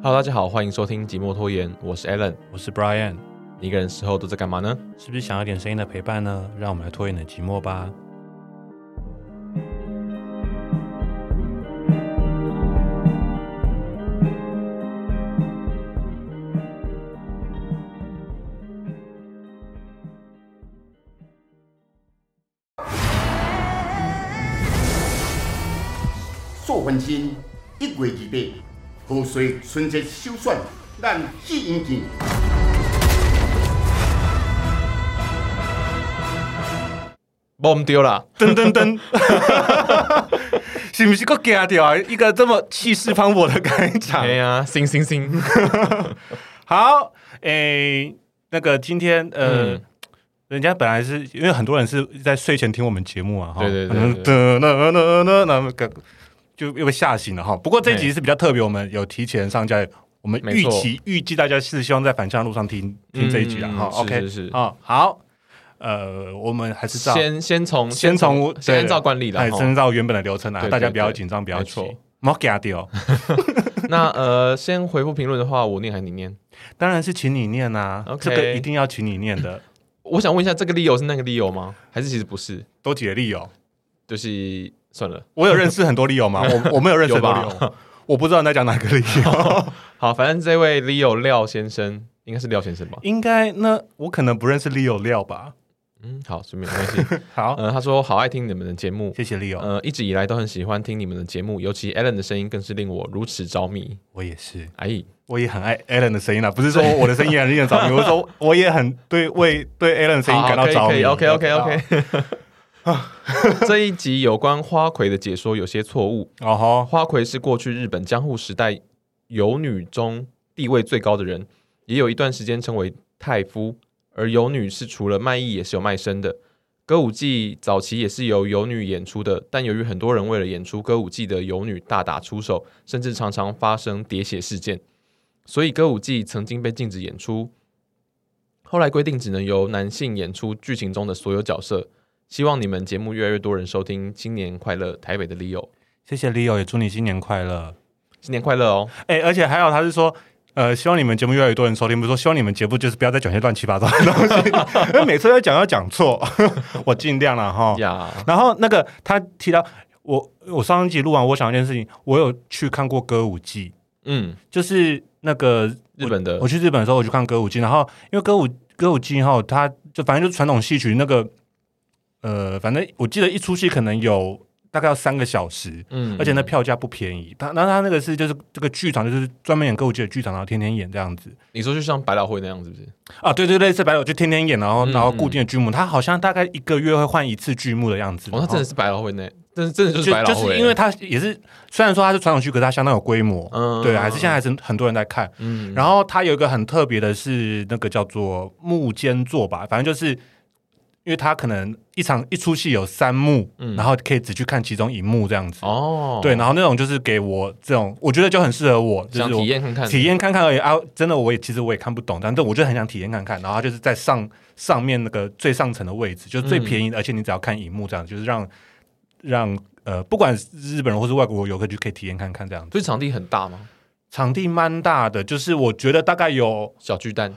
Hello，大家好，欢迎收听寂寞拖延，我是 Alan，我是 Brian。你一个人时候都在干嘛呢？是不是想要点声音的陪伴呢？让我们来拖延你的寂寞吧。做婚姻一月二八，春节首选，咱喜迎见。忘掉了，噔噔噔，是不是个假掉啊？一个这么气势磅礴的开场。哎呀，行行行，好，哎、欸，那个今天呃。嗯人家本来是因为很多人是在睡前听我们节目啊，哈，对对对，对，那个就又被吓醒了哈。不过这一集是比较特别，我们有提前上架，我们预期预计大家是希望在返乡路上听听这一集的，哈，OK 是是啊，好，呃，我们还是先先从先从先按照惯例来，先按照原本的流程来，大家不要紧张，不要错，莫吓掉。那呃，先回复评论的话，我念还是你念？当然是请你念啊，这个一定要请你念的。我想问一下，这个 Leo 是那个理由吗？还是其实不是？都几个 Leo？就是算了。我有认识很多 Leo 吗？我我没有认识很多 Leo，我不知道你在讲哪个 Leo。好，反正这位 Leo 廖先生应该是廖先生吧？应该，那我可能不认识 Leo 廖吧？嗯，好，没关系。好，呃，他说好爱听你们的节目，谢谢 Leo。呃，一直以来都很喜欢听你们的节目，尤其 Alan 的声音更是令我如此着迷。我也是，哎，我也很爱 Alan 的声音啊，不是说我的声音很令人着迷，我说我也很对为对 Alan 的声音感到着迷。OK OK OK。这一集有关花魁的解说有些错误。哦吼，花魁是过去日本江户时代游女中地位最高的人，也有一段时间称为太夫。而游女是除了卖艺也是有卖身的，歌舞伎早期也是由游女演出的，但由于很多人为了演出歌舞伎的游女大打出手，甚至常常发生喋血事件，所以歌舞伎曾经被禁止演出。后来规定只能由男性演出剧情中的所有角色。希望你们节目越来越多人收听，新年快乐，台北的 Leo，谢谢 Leo，也祝你新年快乐，新年快乐哦！哎、欸，而且还有他是说。呃，希望你们节目越来越多人收听。比如说，希望你们节目就是不要再讲些乱七八糟的东西，因为每次都讲要讲错，我尽量了哈。然后那个他提到我，我上一集录完，我想一件事情，我有去看过歌舞伎，嗯，就是那个日本的。我去日本的时候，我去看歌舞伎，然后因为歌舞歌舞伎哈，它就反正就是传统戏曲那个，呃，反正我记得一出戏可能有。大概要三个小时，嗯，而且那票价不便宜。他，然后他那个是就是这个剧场，就是专门演歌舞剧的剧场，然后天天演这样子。你说就像百老汇那样子，是不是？啊，对对对，是百老汇就天天演，然后然后固定的剧目，他好像大概一个月会换一次剧目的样子。哦，他真的是百老汇那，但是真的就是百老汇，就是因为他也是虽然说他是传统剧，可是他相当有规模，嗯，对，还是现在还是很多人在看。嗯，然后他有一个很特别的是那个叫做幕间座吧，反正就是。因为他可能一场一出戏有三幕，嗯，然后可以只去看其中一幕这样子哦，对，然后那种就是给我这种，我觉得就很适合我，就是我体验看看，体验看看而已啊！真的，我也其实我也看不懂，但是我就很想体验看看。然后他就是在上上面那个最上层的位置，就是最便宜的，嗯，而且你只要看荧幕这样，就是让让呃，不管日本人或是外国游客就可以体验看看这样子。所以场地很大吗？场地蛮大的，就是我觉得大概有小巨蛋。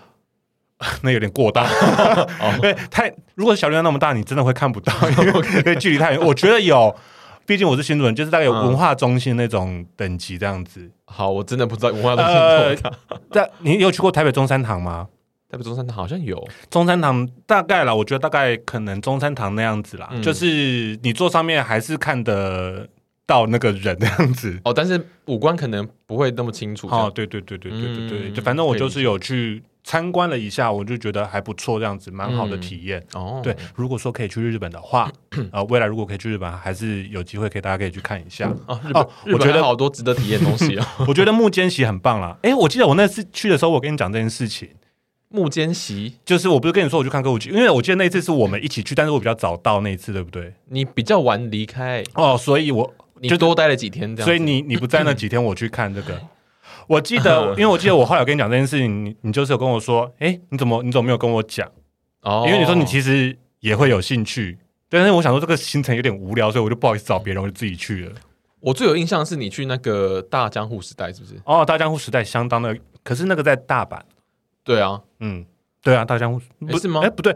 那有点过大，对太如果小小量那么大，你真的会看不到，因为距离太远。我觉得有，毕竟我是新主人，就是大概有文化中心那种等级这样子。好，我真的不知道文化中心在。你有去过台北中山堂吗？台北中山堂好像有中山堂，大概了，我觉得大概可能中山堂那样子啦，就是你坐上面还是看得到那个人那样子。哦，但是五官可能不会那么清楚。哦，对对对对对对对，反正我就是有去。参观了一下，我就觉得还不错，这样子蛮好的体验。嗯、哦，对，如果说可以去日本的话，呃，未来如果可以去日本，还是有机会可以大家可以去看一下。哦，日本，哦、我觉得好多值得体验的东西哦。我觉得木间席很棒啦。哎，我记得我那次去的时候，我跟你讲这件事情。木间席就是我不是跟你说我去看歌舞剧，因为我记得那一次是我们一起去，但是我比较早到那一次，对不对？你比较晚离开哦，所以我你就多待了几天这样。所以你你不在那几天，我去看这个。我记得，因为我记得我后来有跟你讲这件事情，你你就是有跟我说，哎、欸，你怎么你怎么没有跟我讲？哦，因为你说你其实也会有兴趣，但是我想说这个行程有点无聊，所以我就不好意思找别人，我就自己去了。我最有印象是你去那个大江户时代，是不是？哦，大江户时代相当的，可是那个在大阪。对啊，嗯，对啊，大江户不是吗？哎，不对，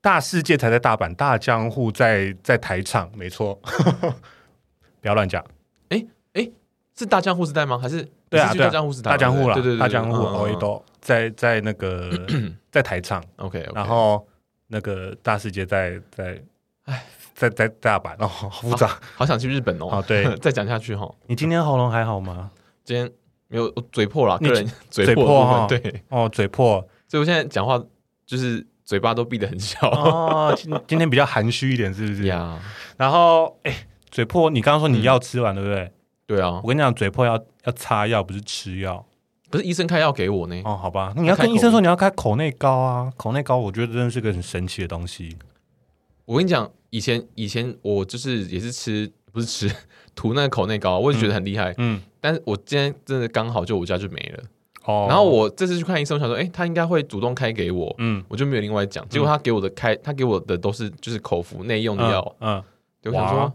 大世界才在大阪，大江户在在台场，没错。不要乱讲。哎哎，是大江户时代吗？还是对啊，大江户时代，大江户啦，对对对，大江户哦，一都在在那个 在台唱。OK，然后那个大世界在在哎。在在大阪哦，好复杂，好想去日本哦。啊，对，再讲下去哈。你今天喉咙还好吗？今天没有，我嘴破了，个人嘴破哈。对，哦，嘴破，所以我现在讲话就是嘴巴都闭得很小。哦，今今天比较含蓄一点，是不是呀？然后，哎，嘴破，你刚刚说你药吃完对不对？对啊，我跟你讲，嘴破要要擦药，不是吃药。不是医生开药给我呢。哦，好吧，你要跟医生说你要开口内膏啊，口内膏我觉得真的是个很神奇的东西。我跟你讲。以前以前我就是也是吃不是吃 涂那个口内膏，我也觉得很厉害。嗯，但是我今天真的刚好就我家就没了。哦，然后我这次去看医生，我想说，哎，他应该会主动开给我。嗯，我就没有另外讲。结果他给我的开，他给我的都是就是口服内用的药。嗯，我想说，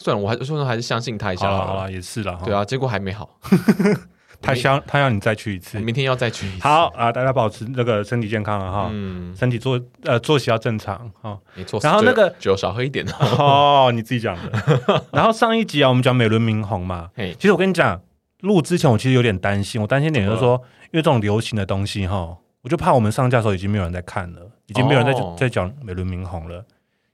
算了，我还说说还是相信他一下好了。也是了。对啊，结果还没好。他想他要你再去一次，明天要再去一次。好啊，大家保持那个身体健康了哈，嗯，身体作呃作息要正常哈，没错。然后那个酒少喝一点哦，你自己讲的。然后上一集啊，我们讲美轮明宏嘛，其实我跟你讲，录之前我其实有点担心，我担心点就是说，因为这种流行的东西哈，我就怕我们上架的时候已经没有人在看了，已经没有人在在讲美轮明宏了。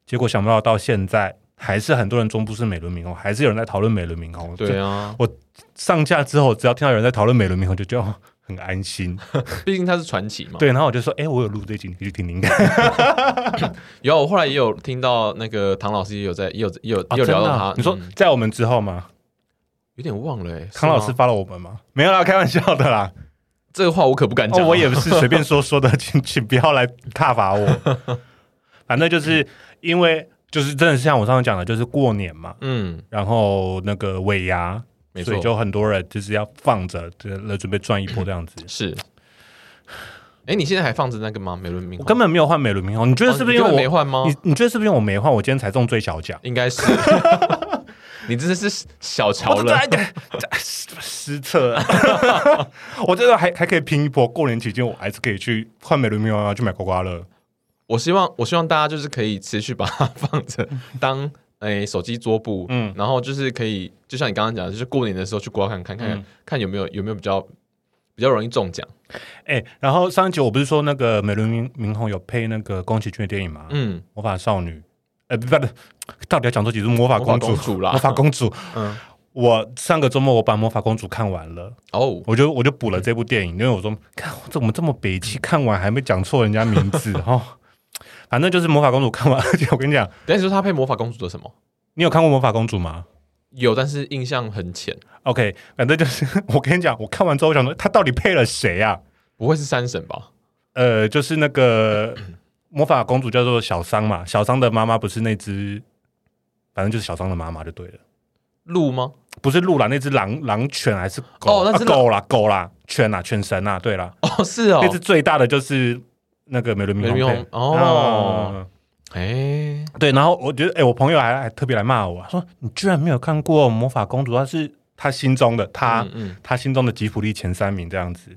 结果想不到到现在。还是很多人中不是美轮明宏，还是有人在讨论美轮明宏。对啊，我上架之后，只要听到有人在讨论美轮明宏，就就很安心。毕竟他是传奇嘛。对，然后我就说，哎、欸，我有录这集，你去听听看。有，我后来也有听到那个唐老师也有在，也有也有也有聊到他。你说在我们之后吗？有点忘了、欸，唐老师发了我们吗？没有啦，开玩笑的啦。这个话我可不敢讲、啊，我也不是随便说 说的，请请不要来挞伐我。反正就是因为。就是真的是像我上次讲的，就是过年嘛，嗯，然后那个尾牙，所以就很多人就是要放着，来准备赚一波这样子。是，哎，你现在还放着那个吗？美轮明，我根本没有换美轮明宏，你觉得是不是因为我没换吗？你你觉得是不是因为我没换？我今天才中最小奖，应该是。你真的是小瞧了，失策。我觉得还还可以拼一波，过年期间我还是可以去换美轮明宏，去买刮刮乐。我希望，我希望大家就是可以持续把它 放着当诶、欸、手机桌布，嗯，然后就是可以，就像你刚刚讲的，就是过年的时候去刮看看看看，看有没有有没有比较比较容易中奖。哎、欸，然后上一集我不是说那个美轮明明宏有配那个宫崎骏的电影吗？嗯，魔法少女，呃，不不，到底要讲多几次魔法公主，魔法公主啦，魔法公主。嗯，我上个周末我把魔法公主看完了，哦，我就我就补了这部电影，因为我说看我怎么这么北气，看完还没讲错人家名字哦。反正就是魔法公主看完，而且我跟你讲，但是他配魔法公主的什么？你有看过魔法公主吗？有，但是印象很浅。OK，反正就是我跟你讲，我看完之后我想说，他到底配了谁啊？不会是三神吧？呃，就是那个 魔法公主叫做小桑嘛，小桑的妈妈不是那只，反正就是小桑的妈妈就对了。鹿吗？不是鹿啦，那只狼狼犬还是狗？哦，那是狗啦，狗啦，犬啦，犬神啊，对啦。哦，是哦，那只最大的就是。那个美轮明宏哦，哎，对，然后我觉得，哎，我朋友还还特别来骂我，说你居然没有看过魔法公主，她是他心中的他，他心中的吉普力前三名这样子。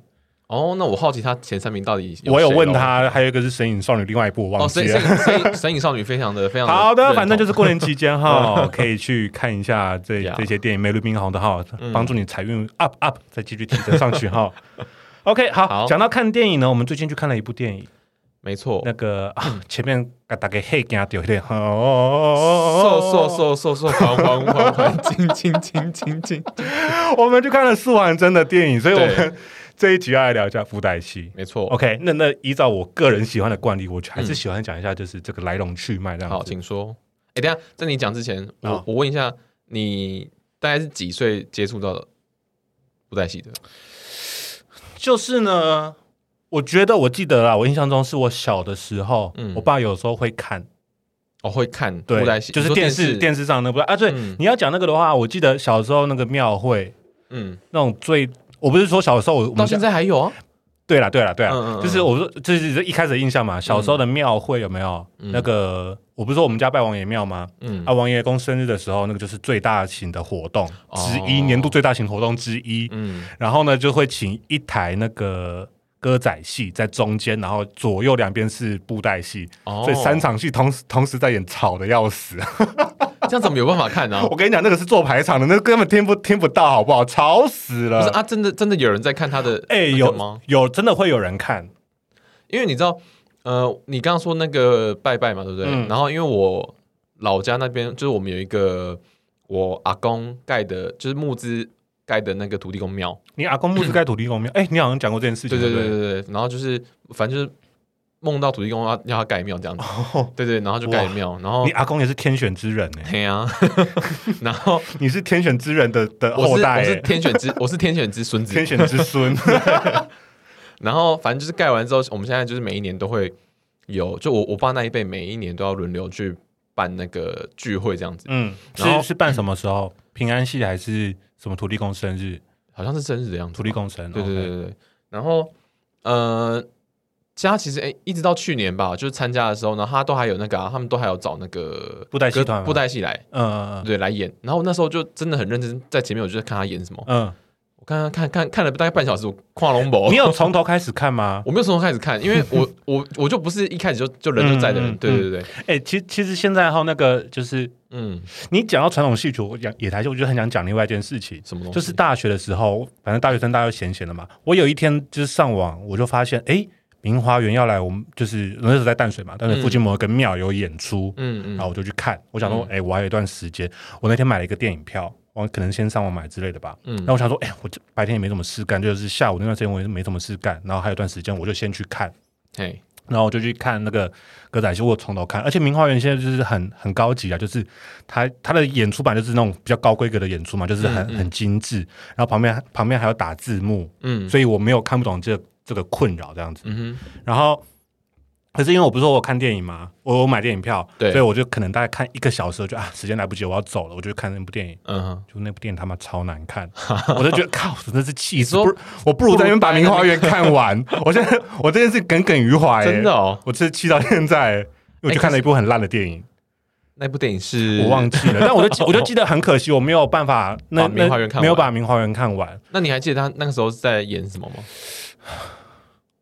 哦，那我好奇他前三名到底？我有问他，还有一个是神隐少女，另外一部我忘记了。神隐少女非常的非常 好的，反正就是过年期间哈，可以去看一下这这些电影，美轮明宏的哈，帮助你财运 up up，再继续提升上去哈。OK，好，讲到看电影呢，我们最近去看了一部电影。没错，那个啊，前面给大家黑镜掉一点，嗖嗖嗖嗖嗖，缓缓缓缓，轻轻轻轻轻。我们去看了四环真的电影，所以我们这一集要来聊一下布袋戏。没错，OK，那那依照我个人喜欢的惯例，我还是喜欢讲一下，就是这个来龙去脉这样。好，请说。哎，等下在你讲之前，我我问一下，你大概是几岁接触到的布袋戏的？就是呢。我觉得我记得啦，我印象中是我小的时候，嗯，我爸有时候会看，哦，会看布袋戏，就是电视电视。上那部啊，对，你要讲那个的话，我记得小时候那个庙会，嗯，那种最，我不是说小时候，我到现在还有啊，对了，对了，对了，嗯嗯就是我说，就是一开始的印象嘛。小时候的庙会有没有、嗯、那个？我不是说我们家拜王爷庙吗？嗯，啊，王爷公生日的时候，那个就是最大型的活动之一，哦、年度最大型活动之一。嗯，然后呢，就会请一台那个歌仔戏在中间，然后左右两边是布袋戏，哦、所以三场戏同时同时在演，吵的要死。这样怎么有办法看呢、啊？我跟你讲，那个是做排场的，那个、根本听不听不到，好不好？吵死了！不是啊，真的真的有人在看他的？哎、欸，有吗？有，真的会有人看，因为你知道，呃，你刚刚说那个拜拜嘛，对不对？嗯、然后因为我老家那边就是我们有一个我阿公盖的，就是木资盖的那个土地公庙。你阿公墓是盖土地公庙？哎、欸，你好像讲过这件事情。对对对对对。然后就是，反正就是。梦到土地公要要他盖庙这样子，哦、对对，然后就盖庙，然后你阿公也是天选之人哎，对啊，然后你是天选之人的的后代，我是天选之，我是天选之孙子，天选之孙。然后反正就是盖完之后，我们现在就是每一年都会有，就我我爸那一辈每一年都要轮流去办那个聚会这样子，嗯，然后是是办什么时候？平安戏还是什么土地公生日？好像是生日的样子，土地公生，对对对对对，然后呃。家其实哎、欸，一直到去年吧，就是参加的时候呢，他都还有那个、啊，他们都还有找那个布袋戏团、布袋戏来，嗯嗯嗯，对，来演。然后那时候就真的很认真，在前面我就在看他演什么，嗯，我看看看看看了大概半小时，我跨龙博。你有从头开始看吗？我没有从头开始看，因为我 我我就不是一开始就就人就在的人，嗯、对对对。哎、欸，其其实现在哈那个就是，嗯，你讲到传统戏曲，我讲野台戏，我就很想讲另外一件事情，什么东西？就是大学的时候，反正大学生大家都闲闲的嘛，我有一天就是上网，我就发现，哎、欸。明华园要来，我们就是那时候在淡水嘛，淡水附近某一个庙有演出，嗯嗯，然后我就去看。我想说，哎、嗯欸，我还有一段时间，我那天买了一个电影票，我可能先上网买之类的吧。嗯，然后我想说，哎、欸，我白天也没什么事干，就是下午那段时间我也没什么事干，然后还有一段时间，我就先去看。嘿，然后我就去看那个歌仔戏，我从头看。而且明花园现在就是很很高级啊，就是他他的演出版就是那种比较高规格的演出嘛，就是很、嗯嗯、很精致。然后旁边旁边还有打字幕，嗯，所以我没有看不懂这个。这个困扰这样子，嗯、哼然后可是因为我不是说我看电影嘛，我我买电影票，对。所以我就可能大概看一个小时，就啊时间来不及，我要走了，我就看那部电影，嗯哼，就那部电影他妈超难看，我就觉得靠，真的是气死，说不我不如在那边把《明花园》看完，我现在我这件事耿耿于怀，真的哦，我是气到现在，我就看了一部很烂的电影，欸、那部电影是？我忘记了，但我就 我就记得很可惜，我没有办法那《明华园》看没有把《明花园》看完，那你还记得他那个时候是在演什么吗？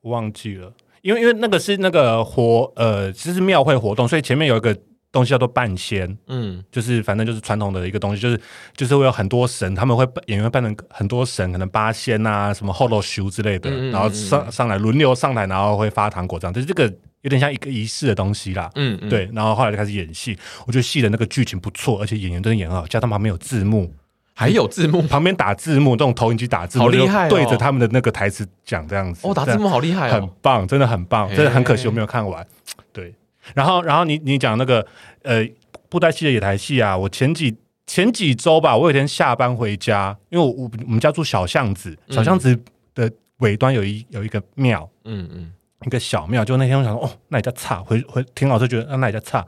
我 忘记了，因为因为那个是那个活呃，其实是庙会活动，所以前面有一个东西叫做半仙，嗯，就是反正就是传统的一个东西，就是就是会有很多神，他们会演员扮成很多神，可能八仙啊，什么后头修之类的，嗯嗯嗯然后上上来轮流上台，然后会发糖果这样，就是这个有点像一个仪式的东西啦，嗯，嗯，对，然后后来就开始演戏，我觉得戏的那个剧情不错，而且演员真的演很好，加上旁边有字幕。还有字幕，旁边打字幕，这种投影机打字幕，好厉害哦！对着他们的那个台词讲这样子。哦，打字幕好厉害哦，很棒，真的很棒，真的很可惜我没有看完。对，然后，然后你你讲那个呃布袋戏的野台戏啊，我前几前几周吧，我有一天下班回家，因为我我我们家住小巷子，小巷子的尾端有一有一个庙，嗯嗯，一个小庙，就那天我想说，哦，那也叫差，回回听老师觉得，啊，那也叫差。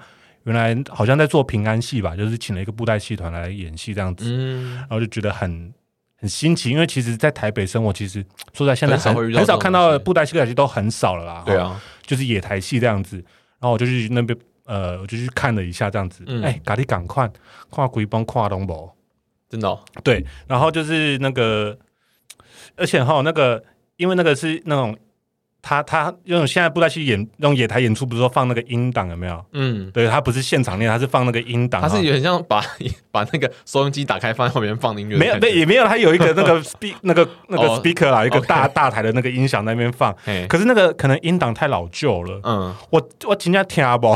原来好像在做平安戏吧，就是请了一个布袋戏团来演戏这样子，嗯、然后就觉得很很新奇。因为其实，在台北生活，其实说在现在很很少看到布袋戏、歌仔戏都很少了啦。对啊，就是野台戏这样子。然后我就去那边，呃，我就去看了一下这样子。哎、嗯，咖喱赶快跨鬼帮跨东宝，真的、哦、对。然后就是那个，而且哈，那个因为那个是那种。他他用现在布袋戏演用野台演出，不是说放那个音档有没有？嗯，对，他不是现场练，他是放那个音档。他是有点像把把那个收音机打开放在后面放音乐。没有，对也没有，他有一个那个 speak 那个那个 speaker 啦，一个大大台的那个音响那边放。可是那个可能音档太老旧了。嗯，我我今天听不，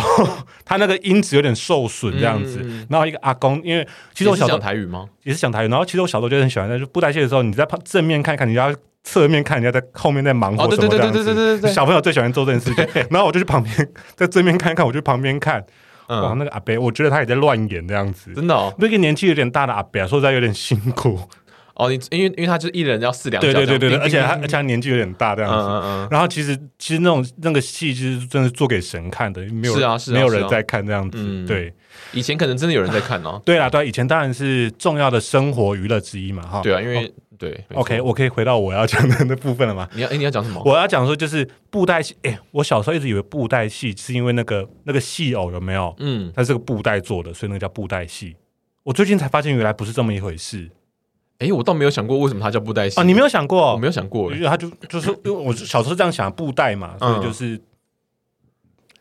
他那个音质有点受损这样子。然后一个阿公，因为其实我小时候讲台语吗？也是讲台语。然后其实我小时候就很喜欢，就布袋戏的时候，你在正面看看，你要。侧面看人家在后面在忙活什么这样子，小朋友最喜欢做这件事情。然后我就去旁边，在正面看一看，我就旁边看。哇，那个阿伯，我觉得他也在乱演这样子。真的，哦，那个年纪有点大的阿伯，说实在有点辛苦。哦，你因为因为他就是一人要四两，对对对对对，而且他而且他年纪有点大这样子，嗯嗯，然后其实其实那种那个戏就是真的做给神看的，没有是啊是没有人在看这样子，对，以前可能真的有人在看哦，对啊对啊，以前当然是重要的生活娱乐之一嘛哈，对啊，因为对，OK，我可以回到我要讲的那部分了吗？你要哎你要讲什么？我要讲说就是布袋戏，哎，我小时候一直以为布袋戏是因为那个那个戏偶有没有？嗯，它是个布袋做的，所以那个叫布袋戏。我最近才发现原来不是这么一回事。哎，我倒没有想过为什么它叫布袋戏啊？你没有想过？我没有想过，因为它就就是因为我小时候这样想，布袋嘛，所以就是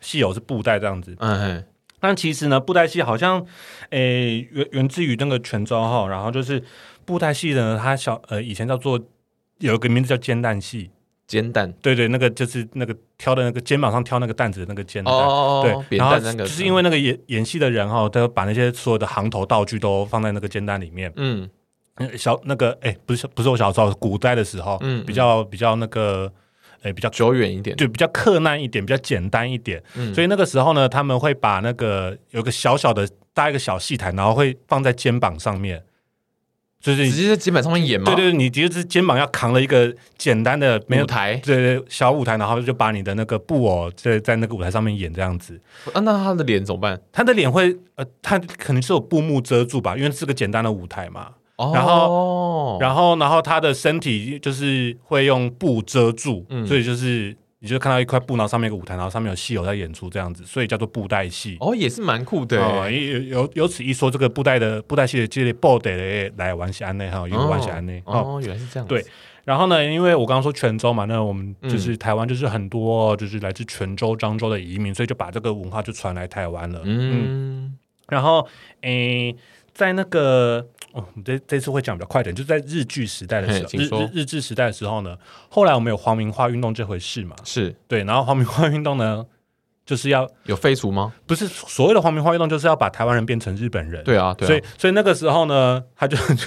戏偶是布袋这样子。嗯，但其实呢，布袋戏好像诶源源自于那个泉州哈，然后就是布袋戏呢，它小呃以前叫做有一个名字叫煎蛋戏，煎蛋，对对，那个就是那个挑的那个肩膀上挑那个担子的那个煎蛋，哦，对，然后就是因为那个演演戏的人哈，他把那些所有的行头道具都放在那个煎蛋里面，嗯。小那个哎、欸，不是不是我小时候，古代的时候，嗯，比较比较那个，哎、欸，比较久远一点，对，比较克难一点，比较简单一点，嗯，所以那个时候呢，他们会把那个有个小小的搭一个小戏台，然后会放在肩膀上面，就是直接在肩膀上面演嘛，对，对你直接是肩膀要扛了一个简单的舞台，对对，小舞台，然后就把你的那个布偶在在那个舞台上面演这样子，啊，那他的脸怎么办？他的脸会呃，他可能是有布幕遮住吧，因为是个简单的舞台嘛。然后，然后，然后他的身体就是会用布遮住，嗯、所以就是你就看到一块布，然后上面有个舞台，然后上面有戏友在演出这样子，所以叫做布袋戏。哦，也是蛮酷的。有有由此一说，这个布袋的布袋戏的这类布袋的来玩起安内，哈，有玩起安内。哦，原来是这样。对，然后呢，因为我刚刚说泉州嘛，那我们就是台湾，就是很多就是来自泉州、漳州的移民，所以就把这个文化就传来台湾了。嗯，嗯，然后诶，在那个。哦，这这次会讲比较快点，就在日剧时代的时候，日日日治时代的时候呢，后来我们有皇民化运动这回事嘛？是对，然后皇民化运动呢，就是要有废除吗？不是，所谓的皇民化运动就是要把台湾人变成日本人。对啊，对啊，所以所以那个时候呢，他就就，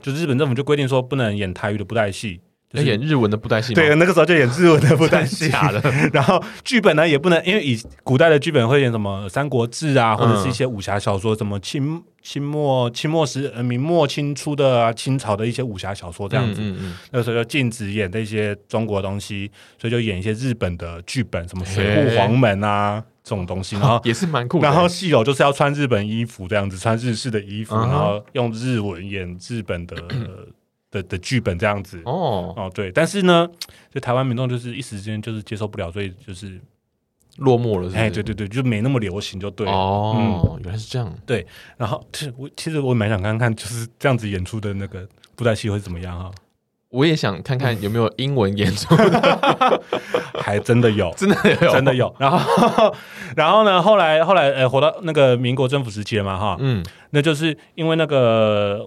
就日本政府就规定说，不能演台语的布袋戏。就是、演日文的布袋戏，对，那个时候就演日文的布袋戏。假的。然后剧本呢也不能，因为以古代的剧本会演什么《三国志》啊，或者是一些武侠小说，什么清清末、清末时、呃明末清初的、啊、清朝的一些武侠小说这样子。嗯嗯嗯，那个时候就禁止演那些中国东西，所以就演一些日本的剧本，什么《水户黄门》啊这种东西。然后也是蛮酷的。然后戏偶就是要穿日本衣服这样子，穿日式的衣服，然后用日文演日本的。的的剧本这样子哦哦对，但是呢，就台湾民众就是一时间就是接受不了，所以就是落寞了是是？哎，对对对，就没那么流行，就对哦，嗯、原来是这样。对，然后其实我其实我蛮想看看，就是这样子演出的那个布袋戏会怎么样哈？我也想看看有没有英文演出的，还真的有，真的有，真的有。然后然后呢，后来后来呃，活到那个民国政府时期了嘛哈，嗯，那就是因为那个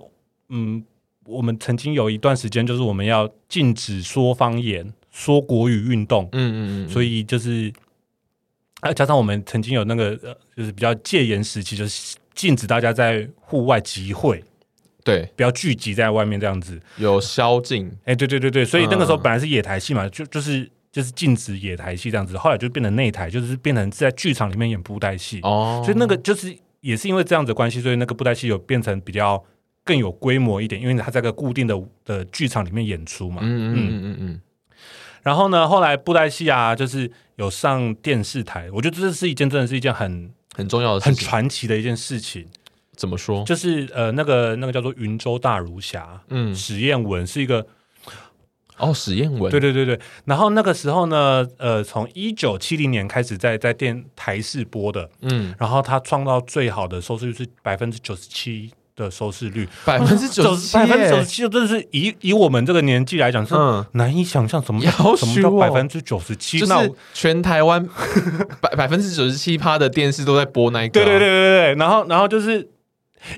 嗯。我们曾经有一段时间，就是我们要禁止说方言、说国语运动。嗯嗯嗯，所以就是，啊，加上我们曾经有那个呃，就是比较戒严时期，就是禁止大家在户外集会，对，不要聚集在外面这样子。有宵禁，哎，对对对对，所以那个时候本来是野台戏嘛，就就是就是禁止野台戏这样子，后来就变成内台，就是变成在剧场里面演布袋戏。哦，所以那个就是也是因为这样子的关系，所以那个布袋戏有变成比较。更有规模一点，因为他在个固定的的剧场里面演出嘛。嗯嗯嗯嗯嗯。然后呢，后来布袋戏啊，就是有上电视台。我觉得这是一件真的是一件很很重要的、很传奇的一件事情。怎么说？就是呃，那个那个叫做云州大儒侠，嗯，史艳文是一个哦，史艳文，对对对对。然后那个时候呢，呃，从一九七零年开始在在电台视播的，嗯，然后他创造最好的收视率是百分之九十七。的收视率。百分之九十七，百分之九十七，真的是以以我们这个年纪来讲是难以想象什么什么叫百分之九十七，就是全台湾 百百分之九十七趴的电视都在播那一个，对对对对对，然后然后就是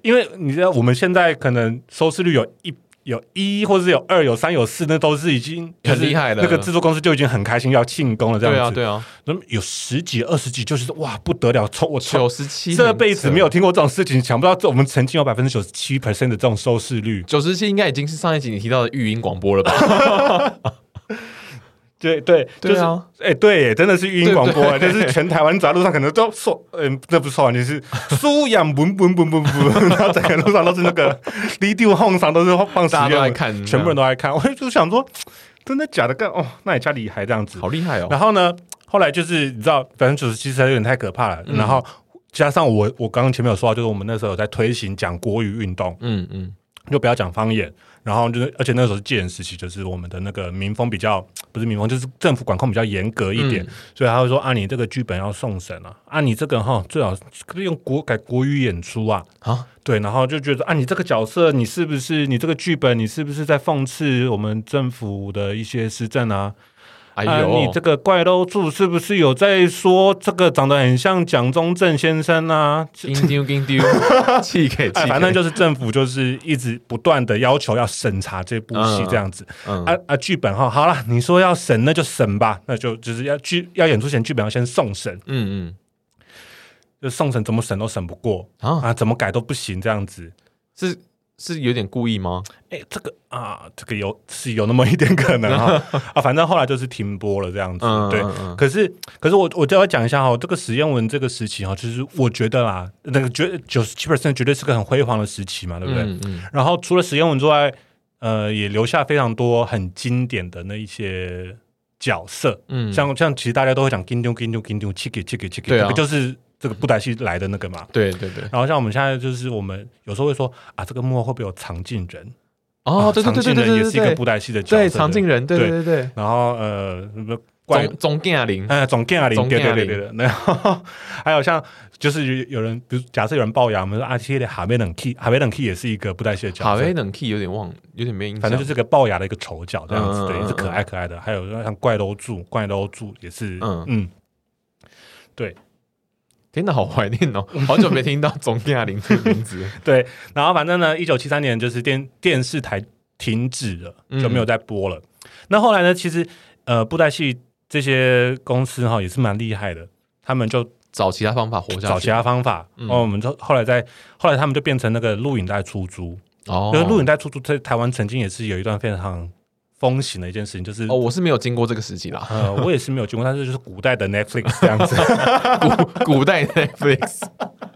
因为你知道我们现在可能收视率有一。有一或者是有二有三有四，那都是已经很厉害的。那个制作公司就已经很开心要庆功了，这样子。对啊，对啊。那么有十几二十几，就是哇不得了！从我九十七这辈子没有听过这种事情，想不到这我们曾经有百分之九十七 percent 的这种收视率。九十七应该已经是上一集你提到的育婴广播了吧？对对，就是哎，对，真的是语音广播，就是全台湾走在路上可能都说，嗯，那不是说完全是苏阳嘣嘣嘣嘣嘣，然后整个路上都是那个 video home 上都是放实验，看，全部人都爱看。我就想说，真的假的？干哦，那你家厉害这样子，好厉害哦。然后呢，后来就是你知道，百分之九十其实有点太可怕了。然后加上我，我刚刚前面有说到，就是我们那时候有在推行讲国语运动，嗯嗯，就不要讲方言。然后就是，而且那时候是戒严时期，就是我们的那个民风比较 不是民风，就是政府管控比较严格一点，嗯、所以他会说啊，你这个剧本要送审啊，啊，你这个哈最好可以用国改国语演出啊？啊，对，然后就觉得啊，你这个角色，你是不是你这个剧本，你是不是在讽刺我们政府的一些施政啊？哎呦、啊，你这个怪楼柱是不是有在说这个长得很像蒋中正先生啊？丢丢 丢，气给气，反正就是政府就是一直不断的要求要审查这部戏这样子。嗯嗯、啊啊，剧本哈，好了，你说要审那就审吧，那就就是要剧要演出前剧本要先送审。嗯嗯，就送审怎么审都审不过啊，啊，怎么改都不行这样子是。是有点故意吗？哎、欸，这个啊，这个有是有那么一点可能哈 啊，反正后来就是停播了这样子。嗯、对，可是可是我我就要讲一下哈，这个史艳文这个时期哈，其实我觉得啦，那个绝九十七 percent 绝对是个很辉煌的时期嘛，对不对？嗯嗯、然后除了史艳文之外，呃，也留下非常多很经典的那一些角色，嗯，像像其实大家都会讲金丢金丢金丢，七给七给七给，这个就是。这个布袋戏来的那个嘛，对对对。然后像我们现在就是，我们有时候会说啊，这个幕后会不会有藏镜人？哦，对对对对对，也是一个布袋戏的角色。对，藏镜人，对对对。然后呃，总总剑啊林，哎，总剑啊林，对对对对。然后还有像就是有人，比如假设有人龅牙，我们说啊，这的哈维冷 key，哈维冷 key 也是一个布袋戏的角色。哈维冷 key 有点忘，有点没印象。反正就是个龅牙的一个丑角这样子，对，也是可爱可爱的。还有像怪楼柱，怪楼柱也是，嗯嗯，对。真的好怀念哦，好久没听到总亚玲这个名字。对，然后反正呢，一九七三年就是电电视台停止了，就没有再播了。嗯、那后来呢，其实呃，布袋戏这些公司哈也是蛮厉害的，他们就找其他方法活下去，找其他方法。然后我们就后来在后来他们就变成那个录影带出租哦，因为录影带出租在台湾曾经也是有一段非常。风行的一件事情就是哦，我是没有经过这个时期啦，呃，我也是没有经过，但是就是古代的 Netflix 这样子，古古代 Netflix，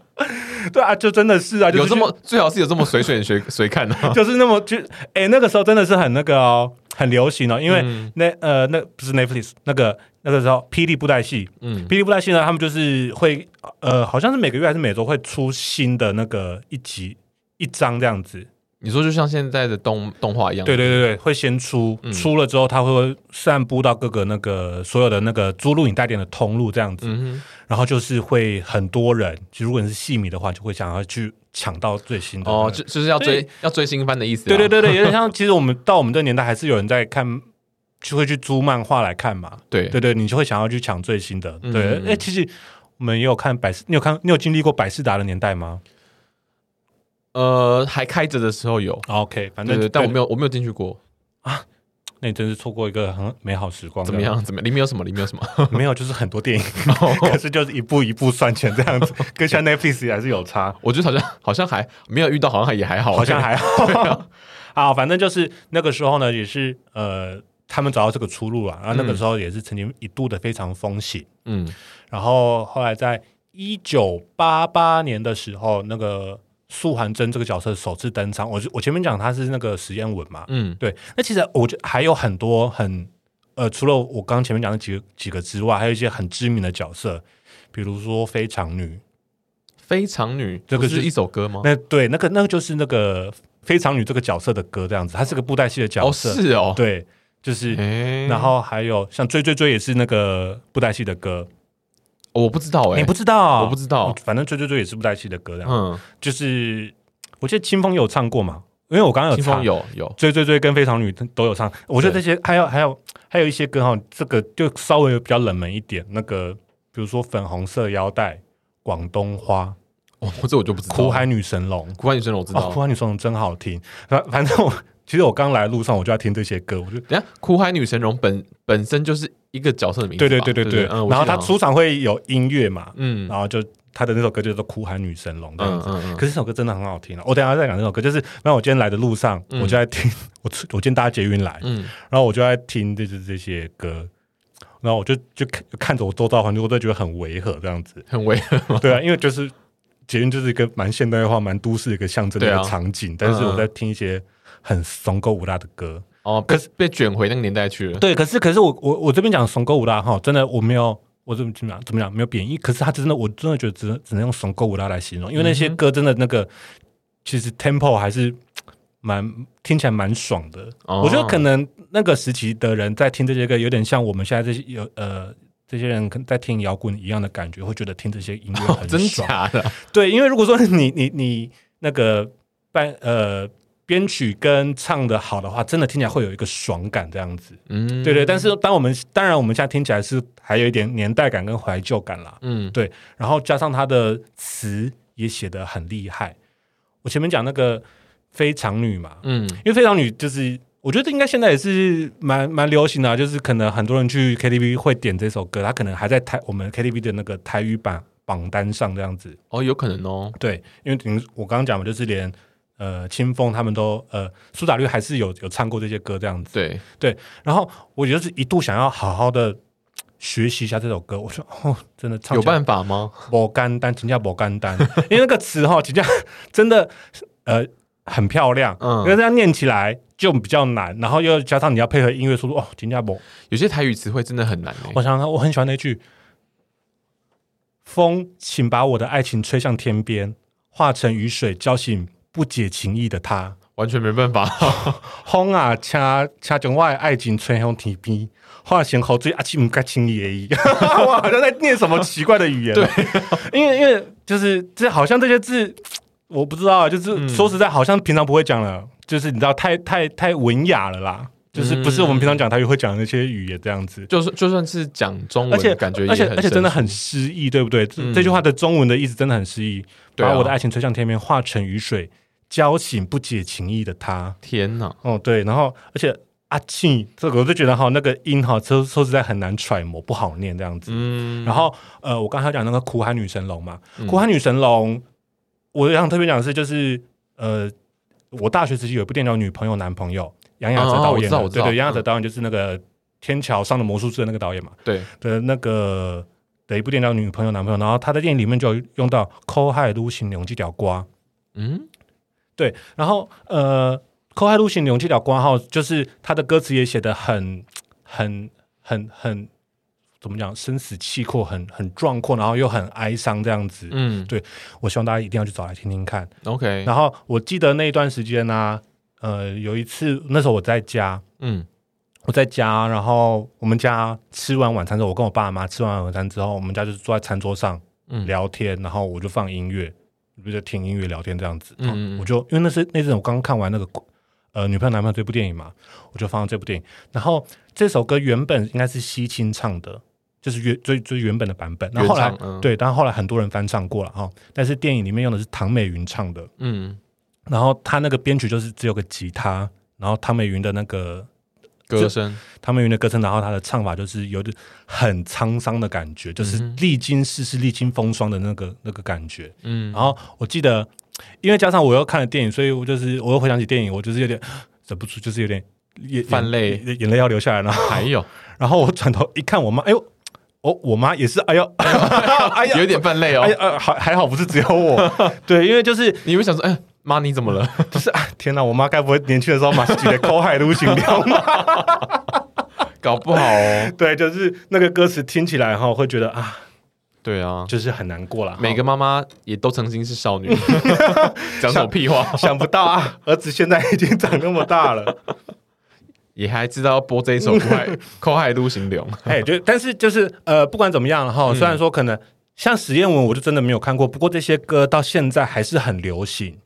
对啊，就真的是啊，有这么最好是有这么随选随 随看的，就是那么就哎，那个时候真的是很那个哦，很流行哦，因为那呃那不是 Netflix 那个那个时候霹雳布袋戏，嗯，霹雳布袋戏呢，他们就是会呃，好像是每个月还是每周会出新的那个一集一章这样子。你说就像现在的动动画一样，对对对对，会先出，嗯、出了之后，它会散布到各个那个所有的那个租录影带店的通路这样子，嗯、然后就是会很多人，就如果你是戏迷的话，就会想要去抢到最新的哦，就就是要追要追新番的意思。对对对对，有点像，其实我们到我们这个年代还是有人在看，就会去租漫画来看嘛。对对对，你就会想要去抢最新的。对，哎、嗯欸，其实我们也有看百事，你有看，你有经历过百事达的年代吗？呃，还开着的时候有，OK，反正对，但我没有，我没有进去过啊。那你真是错过一个很美好时光。怎么样？怎么样？里面有什么？里面有什么？没有，就是很多电影，可是就是一步一步算钱这样子，跟像 Netflix 还是有差。我觉得好像好像还没有遇到，好像也还好，好像还好。好，反正就是那个时候呢，也是呃，他们找到这个出路了。然后那个时候也是曾经一度的非常风行，嗯。然后后来在一九八八年的时候，那个。素还真这个角色首次登场，我我前面讲他是那个实验文嘛，嗯，对。那其实我觉得还有很多很呃，除了我刚刚前面讲的几个几个之外，还有一些很知名的角色，比如说非常女，非常女这个是一首歌吗？那对，那个那个就是那个非常女这个角色的歌这样子，它是个布袋戏的角色，哦是哦，对，就是，欸、然后还有像追追追也是那个布袋戏的歌。我不知道哎，你不知道？我不知道。反正追追追也是布袋戏的歌，这样。嗯，就是我记得清风有唱过嘛，因为我刚刚有清风有有追追追跟非常女都有唱。我觉得这些还有还有还有一些歌哈，这个就稍微比较冷门一点。那个比如说粉红色腰带、广东花，哦，这我就不知道。苦海女神龙，苦海女神龙我知道，苦海女神龙真好听。反反正我其实我刚来路上我就要听这些歌，我就等下苦海女神龙本本身就是。一个角色的名字，对对对对对。然后他出场会有音乐嘛，嗯，然后就他的那首歌叫做《哭喊女神龙》这样子。嗯嗯。可是这首歌真的很好听了，我等下再讲这首歌。就是，那我今天来的路上，我就在听，我我今天搭捷运来，嗯，然后我就在听，就是这些歌，然后我就就看看着我周遭环境，我都觉得很违和，这样子，很违和。对啊，因为就是捷运就是一个蛮现代化、蛮都市的一个象征的一个场景，但是我在听一些很怂狗舞拉的歌。哦，可是被卷回那个年代去了。对，可是可是我我我这边讲怂歌舞拉哈，真的我没有，我怎么怎么讲怎么讲没有贬义，可是他真的我真的觉得只能只能用怂歌舞拉来形容，因为那些歌真的那个其实 tempo 还是蛮听起来蛮爽的。哦、我觉得可能那个时期的人在听这些歌，有点像我们现在这些有呃这些人在听摇滚一样的感觉，会觉得听这些音乐很爽。哦、真假的？对，因为如果说你你你那个办呃。编曲跟唱的好的话，真的听起来会有一个爽感，这样子。嗯，对对。但是当我们当然我们现在听起来是还有一点年代感跟怀旧感啦。嗯，对。然后加上他的词也写的很厉害。我前面讲那个非常女嘛，嗯，因为非常女就是我觉得应该现在也是蛮蛮流行的，就是可能很多人去 KTV 会点这首歌，他可能还在台我们 KTV 的那个台语版榜单上这样子。哦，有可能哦。对，因为您我刚刚讲嘛就是连。呃，清风他们都呃，苏打绿还是有有唱过这些歌这样子。对对，然后我觉得是一度想要好好的学习一下这首歌。我说哦，真的唱有办法吗？不干单，请叫不干单，因为那个词哈，真的真的呃很漂亮，嗯，因为这样念起来就比较难，然后又加上你要配合音乐速度，哦，真叫不。有些台语词汇真的很难。我想想，我很喜欢那句：风，请把我的爱情吹向天边，化成雨水浇醒。不解情意的他，完全没办法。风啊，掐掐将我的爱情吹向天边，化成雨水阿七唔该轻易而已。我，好像在念什么奇怪的语言。对，因为因为就是这好像这些字，我不知道，就是、嗯、说实在，好像平常不会讲了。就是你知道，太太太文雅了啦。就是不是我们平常讲台语会讲的那些语言这样子。就是就算是讲中文，而且感觉而且而且真的很诗意，对不对？嗯、这句话的中文的意思真的很诗意。把、啊、我的爱情吹向天边，化成雨水。浇醒不解情意的他，天哪！哦，对，然后而且阿庆这个我就觉得哈，那个音哈说说实在很难揣摩，不好念这样子。嗯，然后呃，我刚才讲那个苦海女神龙嘛，嗯、苦海女神龙，我想特别讲的是，就是呃，我大学时期有一部电影叫《女朋友男朋友》，杨雅哲导演对对，杨雅哲导演就是那个《天桥上的魔术师》的那个导演嘛，对。的那个的一部电影叫《女朋友男朋友》，然后他在电影里面就用到“抠海撸心两这条瓜”，嗯。对，然后呃，寇海路行勇气了挂号，就是他的歌词也写的很、很、很、很，怎么讲，生死契阔，很、很壮阔，然后又很哀伤这样子。嗯，对，我希望大家一定要去找来听听看。OK，然后我记得那一段时间呢、啊，呃，有一次那时候我在家，嗯，我在家，然后我们家吃完晚餐之后，我跟我爸妈吃完晚餐之后，我们家就是坐在餐桌上聊天，嗯、然后我就放音乐。不是听音乐聊天这样子，嗯，我就因为那是那阵我刚刚看完那个呃女朋友男朋友这部电影嘛，我就放了这部电影。然后这首歌原本应该是西青唱的，就是原最最原本的版本。然后后来、嗯、对，但后来很多人翻唱过了哈。但是电影里面用的是唐美云唱的，嗯。然后他那个编曲就是只有个吉他，然后唐美云的那个。歌声，唐美云的歌声，然后他的唱法就是有点很沧桑的感觉，就是历经世事、历经风霜的那个那个感觉。嗯，然后我记得，因为加上我又看了电影，所以我就是我又回想起电影，我就是有点忍不住，就是有点眼泛泪，眼泪要流下来了。还有，然后我转头一看，我妈，哎呦，哦，我妈也是，哎呦，哎呀，有点泛泪哦。哎呃，还还好不是只有我，对，因为就是你会想说，哎。妈，你怎么了？就是啊，天哪！我妈该不会年轻的时候马上记得口海都行掉吗？搞不好哦。对，就是那个歌词听起来哈，会觉得啊，对啊，就是很难过了。每个妈妈也都曾经是少女，讲什么屁话？想不到啊，儿子现在已经长那么大了，也还知道要播这一首《抠海路行流》。哎，就但是就是呃，不管怎么样哈，虽然说可能像实验文，我就真的没有看过，不过这些歌到现在还是很流行。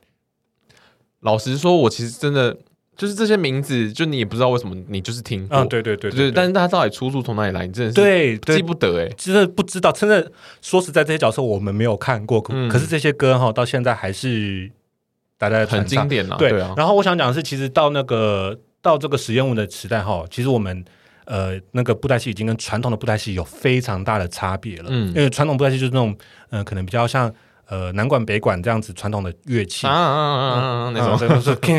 老实说，我其实真的就是这些名字，就你也不知道为什么，你就是听过，嗯，对对对对，但是他到底出处从哪里来，你真的是对记不得哎，真的不知道。真的说实在，这些角色我们没有看过，可是这些歌哈，到现在还是大家很经典了。对啊。然后我想讲的是，其实到那个到这个实验物的时代哈，其实我们呃，那个布袋戏已经跟传统的布袋戏有非常大的差别了。嗯，因为传统布袋戏就是那种，嗯、呃，可能比较像。呃，南管北管这样子传统的乐器啊啊啊啊，那种都是咔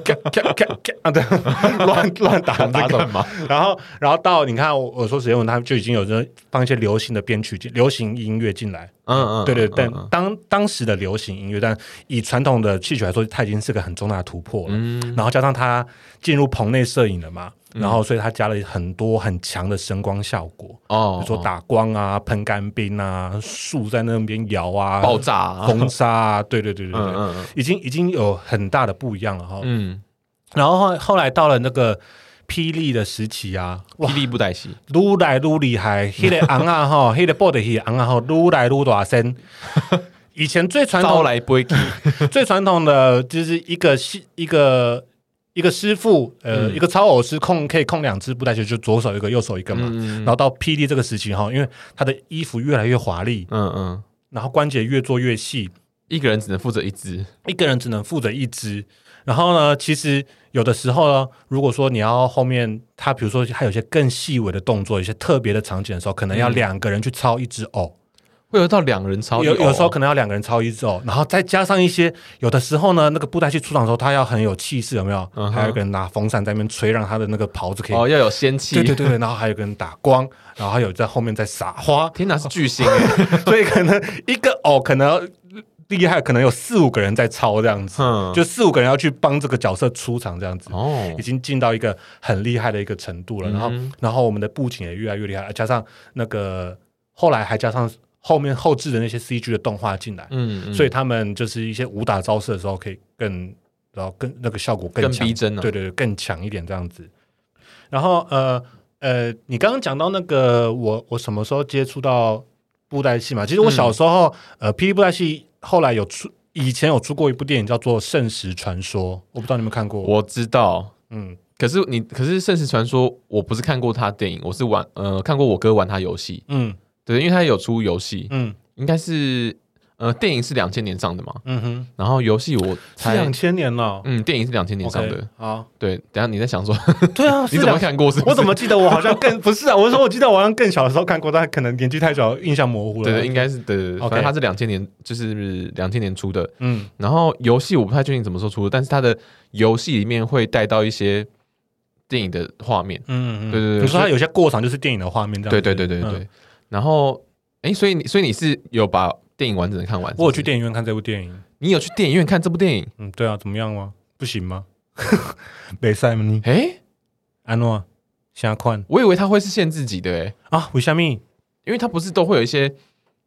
咔咔咔啊，对，乱乱打打什么？然后，然后到你看，我说实验文，他就已经有人放一些流行的编曲、流行音乐进来。嗯嗯，对对，但当当时的流行音乐，但以传统的戏曲来说，它已经是个很重大的突破了。嗯，然后加上它进入棚内摄影了嘛。然后，所以它加了很多很强的声光效果哦，比如说打光啊、喷干冰啊、树在那边摇啊、爆炸、啊、风沙啊，对对对对对，嗯嗯嗯已经已经有很大的不一样了哈。嗯，然后后后来到了那个霹雳的时期啊，霹雳布袋戏，越来越厉害，那个昂啊哈，那个布袋戏昂啊哈，越来越大声。以前最传统来最传统的就是一个戏一个。一个师傅，呃，嗯、一个操偶师控可以控两只布袋戏，就左手一个，右手一个嘛。嗯、然后到霹雳这个时期哈，因为他的衣服越来越华丽，嗯嗯，然后关节越做越细，一个人只能负责一只，一个人只能负责一只。然后呢，其实有的时候呢，如果说你要后面他比如说还有一些更细微的动作，一些特别的场景的时候，可能要两个人去操一只偶。会有到两人操，有有时候可能要两个人操一只偶，然后再加上一些，有的时候呢，那个布袋戏出场的时候，他要很有气势，有没有？嗯、哼还有个人拿风扇在那边吹，让他的那个袍子可以哦，要有仙气。对对对，然后还有个人打光，然后还有在后面在撒花。天哪，是巨星哎！所以可能一个哦可能厉害，可能有四五个人在操这样子，嗯、就四五个人要去帮这个角色出场这样子。哦，已经进到一个很厉害的一个程度了。然后，嗯、然后我们的布景也越来越厉害，加上那个后来还加上。后面后置的那些 CG 的动画进来，嗯，嗯，所以他们就是一些武打招式的时候，可以更，然后更那个效果更逼真，对对对，更强一点这样子。然后呃呃，你刚刚讲到那个我我什么时候接触到布袋戏嘛？其实我小时候、嗯、呃，霹雳布袋戏后来有出，以前有出过一部电影叫做《圣石传说》，我不知道你们看过？我知道，嗯，可是你可是《圣石传说》，我不是看过他电影，我是玩呃看过我哥玩他游戏，嗯。对，因为他有出游戏，嗯，应该是呃，电影是两千年上的嘛，嗯哼，然后游戏我才两千年了，嗯，电影是两千年上的，好，对，等下你在想说，对啊，你怎么看过？我怎么记得我好像更 不是啊？我说我记得我好像更小的时候看过，但可能年纪太小，印象模糊了。对对，应该是对对对，反正他是两千年，就是两千年出的，嗯，然后游戏我不太确定什么时候出的，但是他的游戏里面会带到一些电影的画面，嗯嗯，对对对，你说他有些过场就是电影的画面，这样，对对对对对。然后，哎，所以你，所以你是有把电影完整的看完是不是？我有去电影院看这部电影。你有去电影院看这部电影？嗯，对啊，怎么样吗？不行吗？没赛吗？你？哎，安诺，瞎看。我以为他会是限制级的，哎啊，为什么？因为他不是都会有一些，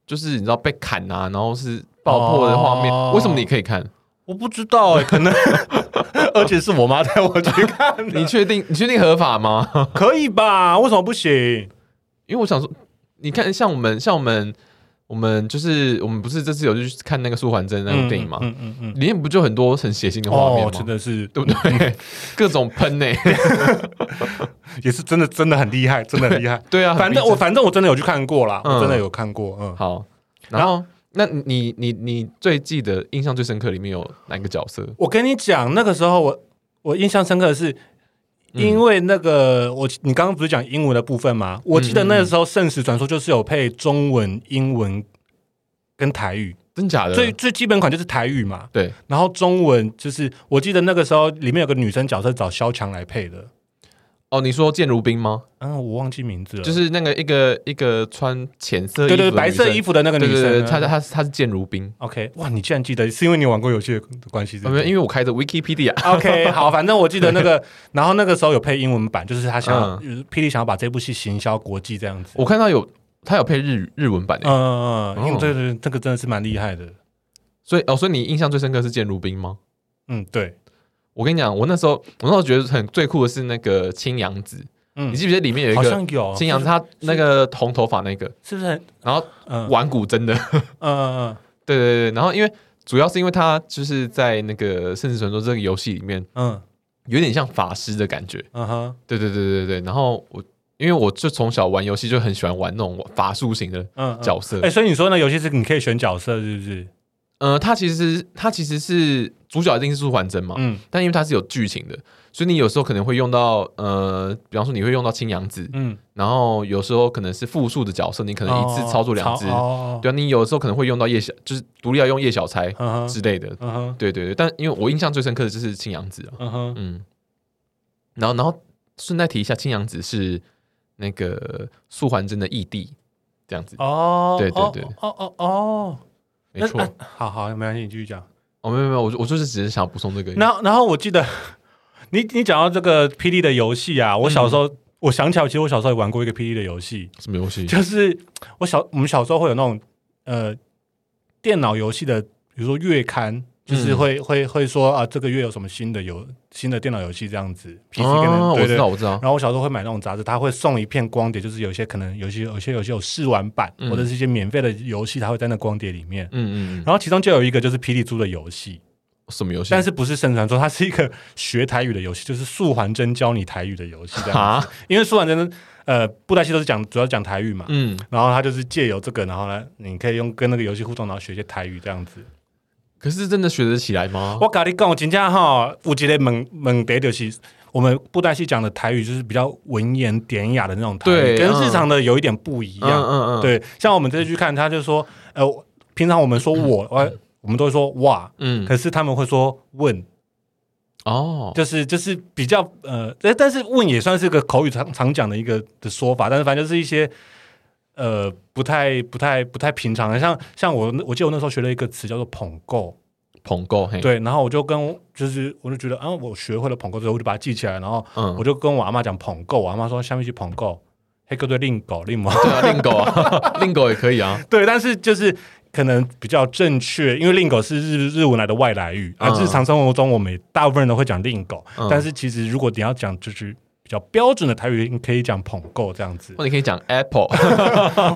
就是你知道被砍啊，然后是爆破的画面。哦、为什么你可以看？我不知道哎，可能，而且是我妈带我去看。你确定？你确定合法吗？可以吧？为什么不行？因为我想说。你看，像我们，像我们，我们就是我们不是这次有去看那个舒缓真那部电影吗？嗯嗯嗯，里面不就很多很血腥的画面吗？真的是，对不对？各种喷呢，也是真的，真的很厉害，真的厉害。对啊，反正我反正我真的有去看过啦，我真的有看过。嗯，好。然后，那你你你最记得、印象最深刻里面有哪个角色？我跟你讲，那个时候我我印象深刻的是。因为那个我，你刚刚不是讲英文的部分吗？我记得那个时候《圣石传说》就是有配中文、英文跟台语，真假的？最最基本款就是台语嘛。对，然后中文就是我记得那个时候里面有个女生角色找萧蔷来配的。哦，你说剑如冰吗？嗯，我忘记名字了。就是那个一个一个穿浅色对对白色衣服的那个女生，她她她是剑如冰。OK，哇，你竟然记得，是因为你玩过游戏的关系？没有，因为我开着 Wikipedia。OK，好，反正我记得那个，然后那个时候有配英文版，就是他想霹雳想要把这部戏行销国际这样子。我看到有他有配日日文版，嗯嗯嗯，因为这个这个真的是蛮厉害的。所以哦，所以你印象最深刻是剑如冰吗？嗯，对。我跟你讲，我那时候我那时候觉得很最酷的是那个青阳子。你记不记得里面有一个？好像有青阳，他那个红头发那个，是不是？然后玩古筝的，嗯嗯嗯，对对对。然后因为主要是因为他就是在那个《圣石传说》这个游戏里面，嗯，有点像法师的感觉，嗯哼，对对对对对。然后我因为我就从小玩游戏就很喜欢玩那种法术型的角色，哎，所以你说那游戏是你可以选角色，是不是？呃，他其实他其实是主角一定是素还真嘛，嗯，但因为它是有剧情的，所以你有时候可能会用到呃，比方说你会用到青阳子，嗯，然后有时候可能是复数的角色，你可能一次操作两只，哦、对啊，你有时候可能会用到叶小，就是独立要用叶小钗之类的，对对对，但因为我印象最深刻的就是青阳子啊，嗯哼，嗯，然后然后顺带提一下，青阳子是那个素还真的义弟。这样子。哦，对对对，哦哦哦，没错，好好，没关系，你继续讲。哦，没有没有，我我就是只是想补充这个。然后然后我记得你你讲到这个霹雳的游戏啊，我小时候我想起来，其实我小时候也玩过一个霹雳的游戏。什么游戏？就是我小我们小时候会有那种呃电脑游戏的，比如说月刊。就是会会会说啊，这个月有什么新的游新的电脑游戏这样子对，我知道我知道。然后我小时候会买那种杂志，他会送一片光碟，就是有些可能有些有些有些有试玩版，或者是一些免费的游戏，它会在那光碟里面。嗯嗯。然后其中就有一个就是霹雳猪的游戏，什么游戏？但是不是圣传说，它是一个学台语的游戏，就是素环真教你台语的游戏。啊？因为素环真呃布袋戏都是讲主要讲台语嘛。嗯。然后他就是借由这个，然后呢，你可以用跟那个游戏互动，然后学一些台语这样子。可是真的学得起来吗？我跟你讲，真正哈，有一个问问题就是，我们布袋戏讲的台语就是比较文言典雅的那种台语，对跟日常的有一点不一样。嗯嗯嗯。对，像我们这次去看，他就说，呃，平常我们说我，我、嗯、我们都会说哇，嗯，可是他们会说问，哦，就是就是比较呃，但是问也算是个口语常常讲的一个的说法，但是反正就是一些。呃，不太、不太、不太平常。的，像像我，我记得我那时候学了一个词叫做“捧够”，捧够，对，然后我就跟，就是我就觉得，啊，我学会了捧够之后，我就把它记起来，然后，我就跟我阿妈讲捧够，我阿妈说下面去捧够，黑哥对令狗令猫，对啊，令狗啊，令狗也可以啊，对，但是就是可能比较正确，因为令狗是日日文来的外来语，而日常生活中我们大部分人都会讲令狗，但是其实如果你要讲就是。比较标准的台语，你可以讲捧够这样子，或者你可以讲 apple，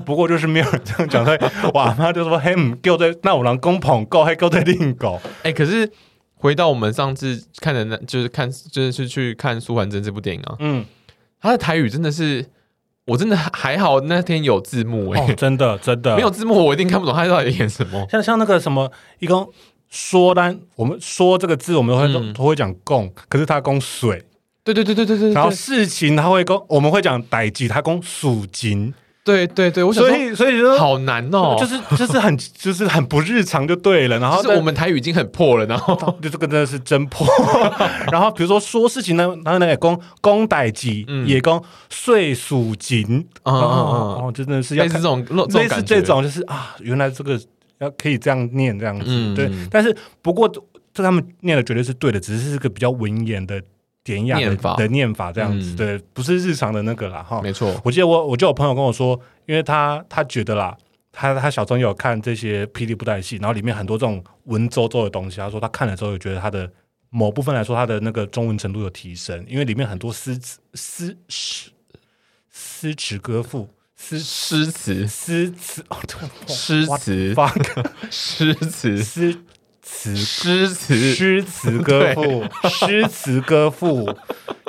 不过就是没有人这样讲。所以我阿妈就说：“嘿，够在那我郎公捧够，还够在另狗。”哎，可是回到我们上次看的那，就是看，就是去看苏环真这部电影啊。嗯，他的台语真的是，我真的还好，那天有字幕哎、欸哦，真的真的没有字幕，我一定看不懂他到底演什么。像像那个什么，一共说单，我们说这个字，我们都会、嗯、都会讲供，可是他供水。对对对对对对，然后事情他会跟我们会讲代志，他讲属金，对对对，我想所以所以说好难哦，就是就是很就是很不日常就对了，然后我们台语已经很破了，然后 就这个真的是真破，然后比如说说事情呢，然后那个公公代志也公岁属金，哦哦哦，真的是要类似这种类似这种就是啊，原来这个要可以这样念这样子，对，但是不过这他们念的绝对是对的，只是是个比较文言的。典雅的念法。的念法这样子，嗯、对，不是日常的那个啦，哈，没错。我记得我，我就有朋友跟我说，因为他他觉得啦，他他小时候有看这些霹雳布袋戏，然后里面很多这种文绉绉的东西，他说他看了之后，也觉得他的某部分来说，他的那个中文程度有提升，因为里面很多诗词诗诗诗词歌赋诗诗词。诗词哦，诗词。诗词。诗。词诗词。诗词歌赋诗词歌赋，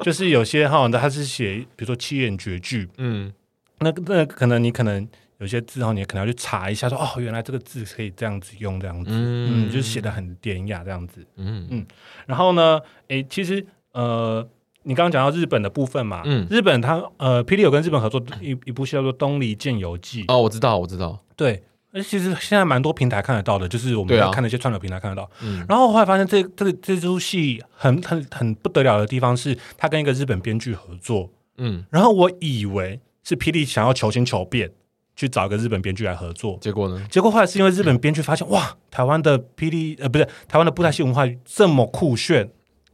就是有些哈，他是写，比如说七言绝句，嗯，那那可能你可能有些字哈，你可能要去查一下说，说哦，原来这个字可以这样子用，这样子，嗯，嗯，就是写的很典雅这样子，嗯。嗯，然后呢，哎，其实呃，你刚刚讲到日本的部分嘛，嗯，日本它呃，霹雳有跟日本合作一一部戏叫做《东离剑游记》，哦，我知道，我知道，对。其实现在蛮多平台看得到的，就是我们要看那些串流平台看得到。然后后来发现这这个这出戏很很很不得了的地方是，他跟一个日本编剧合作。嗯，然后我以为是霹雳想要求新求变，去找一个日本编剧来合作。结果呢？结果后来是因为日本编剧发现，哇，台湾的霹雳呃不是台湾的布袋戏文化这么酷炫。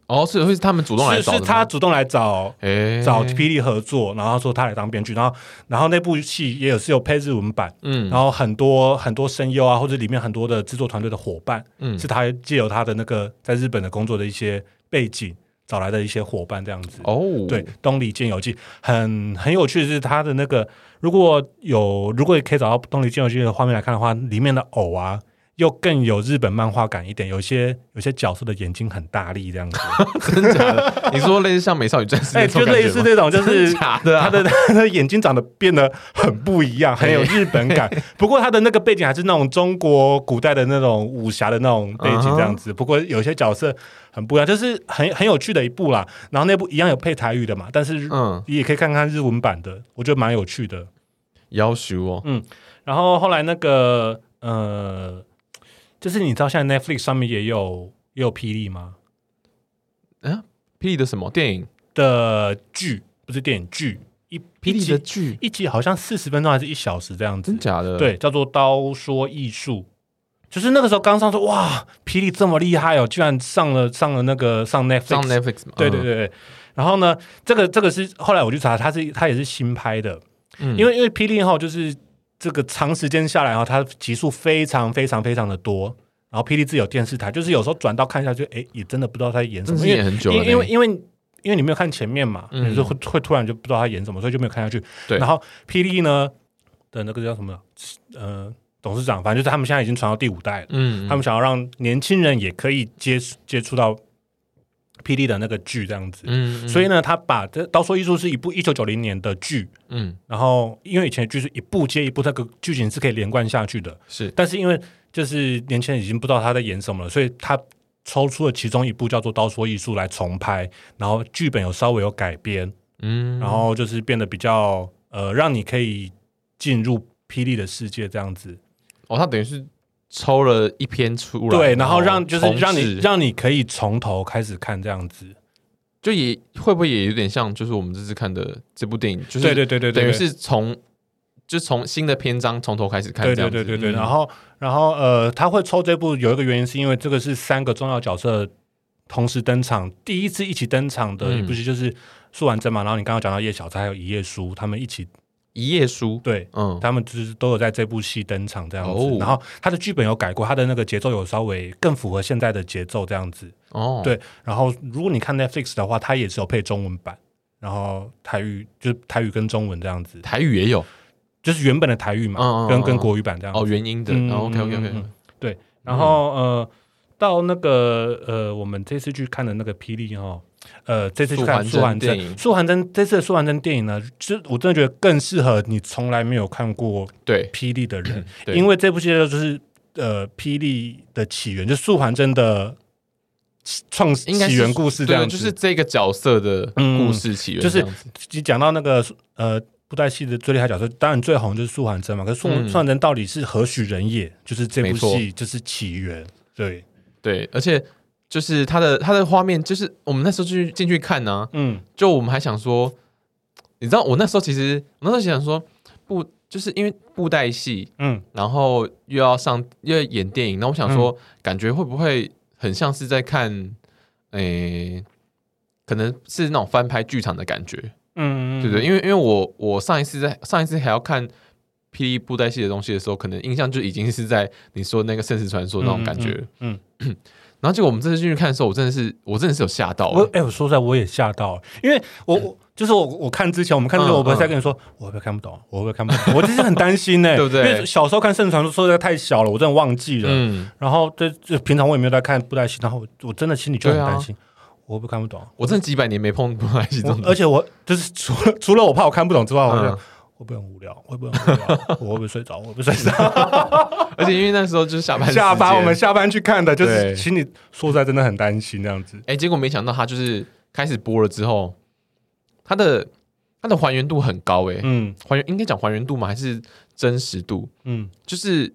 哦，是会是他们主动来找，是他主动来找，欸、找霹雳合作，然后说他来当编剧，然后然后那部戏也有是有配日文版，嗯，然后很多很多声优啊，或者里面很多的制作团队的伙伴，嗯，是他借由他的那个在日本的工作的一些背景找来的一些伙伴这样子。哦，对，《东离剑游记》很很有趣的是他的那个，如果有如果可以找到《东离剑游记》的画面来看的话，里面的偶啊。又更有日本漫画感一点，有些有些角色的眼睛很大力，这样子，真的假的？你说类似像美少女战士，哎、欸，就类似那种，就是假的、啊，他的他的眼睛长得变得很不一样，很有日本感。不过他的那个背景还是那种中国古代的那种武侠的那种背景，这样子。不过有些角色很不一样，就是很很有趣的一部啦。然后那部一样有配台语的嘛，但是嗯，你也可以看看日文版的，我觉得蛮有趣的。要求哦，嗯，然后后来那个呃。就是你知道，现在 Netflix 上面也有也有霹雳吗？嗯、啊，霹雳的什么电影的剧？不是电影剧，一霹雳的剧一集好像四十分钟还是一小时这样子？真假的？对，叫做《刀说艺术》。就是那个时候刚上说，哇，霹雳这么厉害哦，居然上了上了那个上 Netflix 上 Netflix 嘛？对对对对。嗯、然后呢，这个这个是后来我去查，它是它也是新拍的，嗯，因为因为霹雳号就是。这个长时间下来哈，它集数非常非常非常的多。然后霹雳自有电视台，就是有时候转到看下去，哎，也真的不知道他在演什么。因为因为因为因为你没有看前面嘛，有时候会会突然就不知道他演什么，所以就没有看下去。对。然后霹雳呢的那个叫什么？呃，董事长，反正就是他们现在已经传到第五代了。嗯。他们想要让年轻人也可以接接触到。霹雳的那个剧这样子，嗯，嗯，所以呢，他把这《刀说艺术》是一部一九九零年的剧，嗯，然后因为以前的剧是一部接一部，那个剧情是可以连贯下去的，是，但是因为就是年轻人已经不知道他在演什么了，所以他抽出了其中一部叫做《刀说艺术》来重拍，然后剧本有稍微有改编，嗯，然后就是变得比较呃，让你可以进入霹雳的世界这样子，哦，他等于是。抽了一篇出来，对，然后让就是让你让你可以从头开始看这样子，就也会不会也有点像，就是我们这次看的这部电影，就是对对对对，等于是从就从新的篇章从头开始看，对对对对对。然后然后呃，他会抽这部有一个原因，是因为这个是三个重要角色同时登场，第一次一起登场的一部戏就是素还真嘛，然后你刚刚讲到叶小钗还有一页书，他们一起。一页书，对，嗯，他们就是都有在这部戏登场这样子，哦、然后他的剧本有改过，他的那个节奏有稍微更符合现在的节奏这样子，哦，对，然后如果你看 Netflix 的话，它也是有配中文版，然后台语就是台语跟中文这样子，台语也有，就是原本的台语嘛，嗯、跟跟国语版这样子，哦，原音的、嗯、，OK OK OK，对，然后、嗯、呃，到那个呃，我们这次去看的那个霹雳哈。呃，这次去看素还真，素还真这次的素还真电影呢，其实我真的觉得更适合你从来没有看过对霹雳的人，因为这部戏就是呃霹雳的起源，就素还真的创起源故事这样，就是这个角色的故事起源，就是你讲到那个呃布袋戏的最厉害角色，当然最红就是素还真嘛，可是素素还真到底是何许人也？就是这部戏就是起源，对。对，而且。就是他的他的画面，就是我们那时候去进去看呢、啊，嗯，就我们还想说，你知道我那时候其实我那时候想说，布就是因为布袋戏，嗯，然后又要上又要演电影，那我想说，感觉会不会很像是在看，诶、欸，可能是那种翻拍剧场的感觉，嗯，嗯，对不对？因为因为我我上一次在上一次还要看霹雳布袋戏的东西的时候，可能印象就已经是在你说那个圣石传说那种感觉，嗯。嗯 嗯然后结果我们这次进去看的时候，我真的是，我真的是有吓到。我哎，我说实在，我也吓到，因为我我就是我我看之前，我们看的时候，我不是在跟你说，我会不会看不懂？我会不会看不懂？我其实很担心呢，对不对？因为小时候看《圣传说》实在太小了，我真的忘记了。嗯。然后这这平常我也没有在看布袋戏，然后我真的心里就很担心，我会不会看不懂？我真的几百年没碰布袋戏，而且我就是除了除了我怕我看不懂之外，我就。会不会很无聊？会不会很无聊？我会不会睡着？我会不会睡着？而且因为那时候就是下班，下班我们下班去看的，就是心里说实在真的很担心那样子。哎，结果没想到他就是开始播了之后，他的他的还原度很高哎，嗯，还原应该讲还原度吗？还是真实度？嗯，就是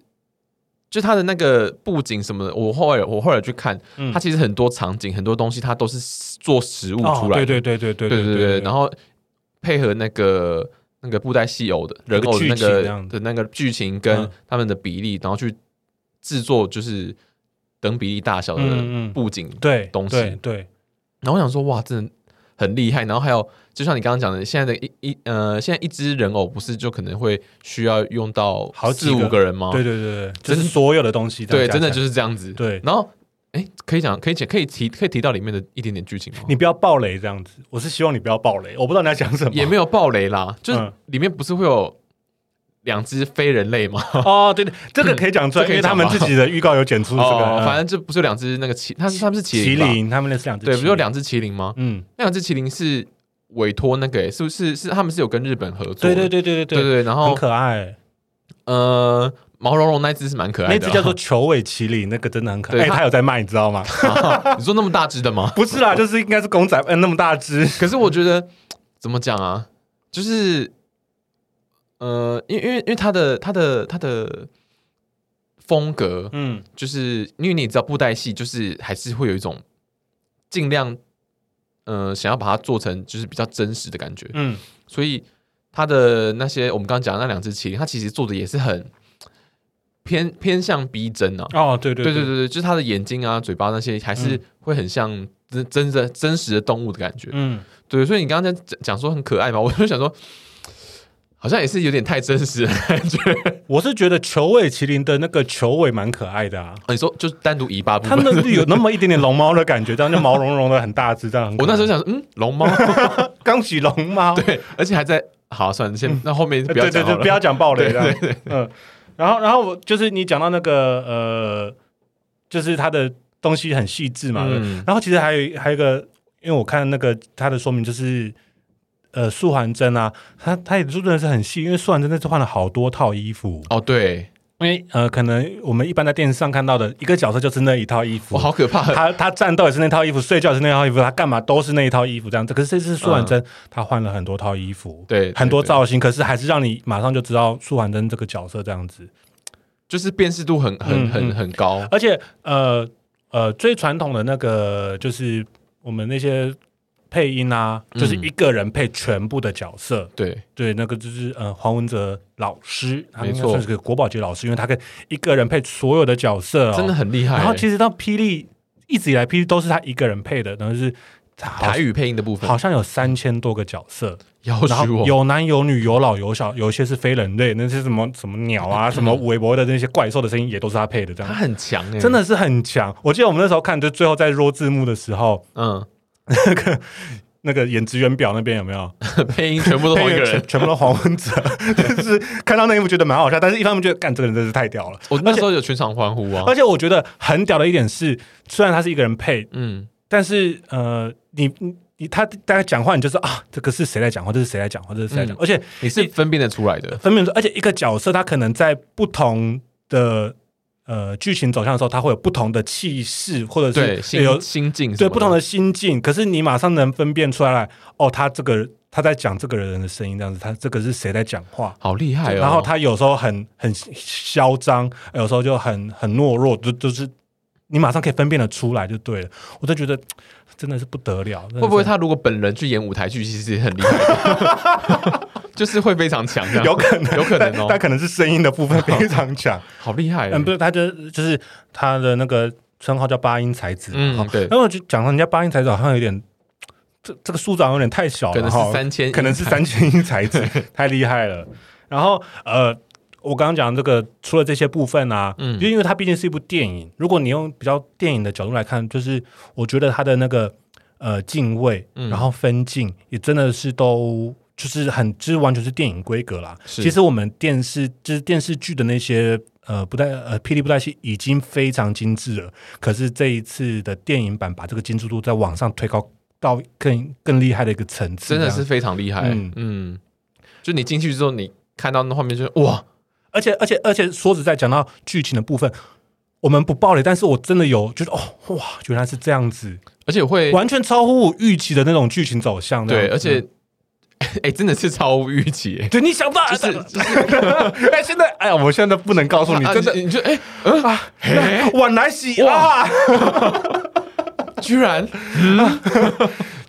就他的那个布景什么的，我后来我后来去看，他其实很多场景很多东西，他都是做实物出来的，对对对对对对对对，然后配合那个。那个布袋戏偶的人偶的那个的那个剧情跟他们的比例，然后去制作就是等比例大小的布景对东西对，然后我想说哇，真的很厉害。然后还有就像你刚刚讲的，现在的一一呃，现在一只人偶不是就可能会需要用到好四五个人吗？对对对，就是所有的东西对，真的就是这样子对。然后。哎，可以讲，可以讲，可以提，可以提到里面的一点点剧情吗？你不要爆雷这样子，我是希望你不要爆雷。我不知道你在讲什么，也没有爆雷啦，就是里面不是会有两只非人类吗？哦，对对，这个可以讲出来，因为他们自己的预告有剪出这个。反正这不是有两只那个麒，他是他们是麒麟，麒麟，他们那是两只，对，不是有两只麒麟吗？嗯，那两只麒麟是委托那个，是不是是他们是有跟日本合作？对对对对对对对，然后很可爱。呃，毛茸茸那只是蛮可爱的，那只叫做球尾麒麟，那个真的很可爱。他有在卖，你知道吗？你说那么大只的吗？不是啦，就是应该是公仔，嗯，那么大只。可是我觉得怎么讲啊，就是。呃，因为因为因为他的他的他的风格，嗯，就是因为你知道布袋戏，就是还是会有一种尽量，呃，想要把它做成就是比较真实的感觉，嗯，所以他的那些我们刚刚讲的那两只麒麟，他其实做的也是很偏偏向逼真啊，哦，对对对对对对，就是他的眼睛啊、嘴巴那些，还是会很像真真的真实的动物的感觉，嗯，对，所以你刚刚在讲讲说很可爱嘛，我就想说。好像也是有点太真实的感觉。我是觉得球尾麒麟的那个球尾蛮可爱的啊。你说就是单独尾巴部分，它那有那么一点点龙猫的感觉，这样就毛茸茸的很大只，这样。我那时候想说，嗯，龙猫，刚起龙猫，对，而且还在。好，算了，先那后面不要讲，对对对，不要讲暴雷了。对对对，嗯。然后，然后我就是你讲到那个呃，就是它的东西很细致嘛。然后其实还有还有一个，因为我看那个它的说明就是。呃，素还真啊，他他也做的是很细，因为素还真那次换了好多套衣服哦。对，因为呃，可能我们一般在电视上看到的一个角色就是那一套衣服，哇，好可怕！他他战斗也是那套衣服，睡觉也是那套衣服，他干嘛都是那一套衣服这样子。可是这次素还真他换了很多套衣服，对，很多造型，可是还是让你马上就知道素还真这个角色这样子，就是辨识度很很很很高。而且呃呃，最传统的那个就是我们那些。配音啊，就是一个人配全部的角色。嗯、对。对，那个就是呃黄文哲老师，他应该算是个国宝级老师，因为他可以一个人配所有的角色，哦，真的很厉害。然后其实到霹雳一直以来，霹雳都是他一个人配的，等于是台语配音的部分，好像有三千多个角色，然后有男有女，有老有小，有一些是非人类，那些什么什么鸟啊，什么韦伯的那些怪兽的声音也都是他配的，这样。他很强哎，真的是很强。我记得我们那时候看，就最后在弱字幕的时候，嗯。那个那个演职员表那边有没有 配音？全部都同一个人，全，全部都黄文哲。就是看到那一幕觉得蛮好笑，但是一方面觉得干这个人真是太屌了。我那时候有全场欢呼啊！而且我觉得很屌的一点是，虽然他是一个人配，嗯，但是呃，你你他大家讲话，你就说啊，这个是谁在讲话？这是谁在讲话？这是谁在讲？而且你是分辨得出来的，分辨出。而且一个角色他可能在不同的。呃，剧情走向的时候，它会有不同的气势，或者是有心境，对不同的心境。可是你马上能分辨出来，哦，他这个他在讲这个人的声音，这样子，他这个是谁在讲话？好厉害哦！然后他有时候很很嚣张，有时候就很很懦弱，就就是你马上可以分辨的出来，就对了。我都觉得。真的是不得了，会不会他如果本人去演舞台剧，其实也很厉害，就是会非常强，有可能，有可能哦，他可能是声音的部分非常强，好厉害。嗯，不是，他就就是他的那个称号叫八音才子，嗯，对。然后我就讲到人家八音才子好像有点，这这个数字有点太小了，可能是三千，可能是三千音才子，太厉害了。然后呃。我刚刚讲这个，除了这些部分啊，嗯，就因为它毕竟是一部电影，如果你用比较电影的角度来看，就是我觉得它的那个呃敬畏，然后分镜也真的是都就是很，就是完全是电影规格啦。其实我们电视就是电视剧的那些呃不带呃霹雳布袋戏已经非常精致了，可是这一次的电影版把这个精致度再往上推高到更更厉害的一个层次，真的是非常厉害。嗯嗯，就你进去之后，你看到那画面就哇。而且而且而且说实在，讲到剧情的部分，我们不爆雷，但是我真的有觉得哦哇，原来是这样子，而且会完全超乎我预期的那种剧情走向。对，而且哎、欸，真的是超乎预期。对，你想到 哎，现在哎呀，我现在不能告诉你，真的，你就哎啊，晚来洗哇，居然。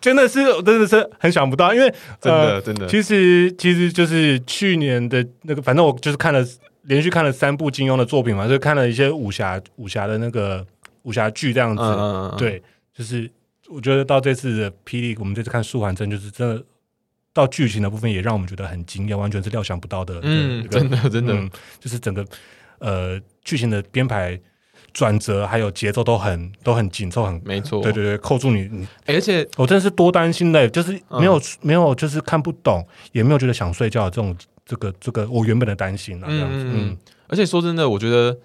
真的是，真的是很想不到，因为真的真的，其实其实就是去年的那个，反正我就是看了连续看了三部金庸的作品嘛，就看了一些武侠武侠的那个武侠剧这样子。嗯嗯嗯对，就是我觉得到这次的霹雳，我们这次看素还真，就是真的到剧情的部分也让我们觉得很惊讶，完全是料想不到的。嗯，真的真的，嗯，就是整个呃剧情的编排。转折还有节奏都很都很紧凑，很没错，对对对，扣住你。你而且我真的是多担心嘞，就是没有、嗯、没有，就是看不懂，也没有觉得想睡觉的这种这这个这个我原本的担心了，这样子。嗯，嗯而且说真的，我觉得，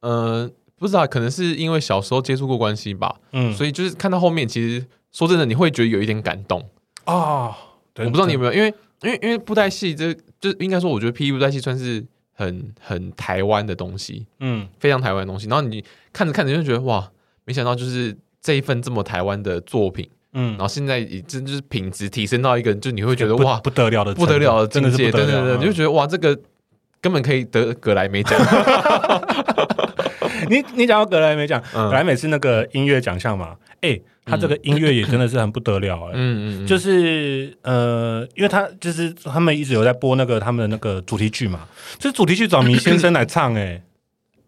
呃，不知道，可能是因为小时候接触过关系吧，嗯，所以就是看到后面，其实说真的，你会觉得有一点感动啊。哦、我不知道你有没有，因为因为因为布袋戏，这就应该说，我觉得 P.E. 布袋戏算是很很台湾的东西，嗯，非常台湾的东西。然后你看着看着就觉得哇，没想到就是这一份这么台湾的作品。嗯，然后现在已经就是品质提升到一个，就你会觉得哇，不得了的，不得了的境界，对对对，你就觉得哇，这个根本可以得格莱美奖。你你讲到格莱美奖，格莱美是那个音乐奖项嘛？哎，他这个音乐也真的是很不得了哎，嗯嗯，就是呃，因为他就是他们一直有在播那个他们的那个主题曲嘛，就是主题曲找米先生来唱，哎。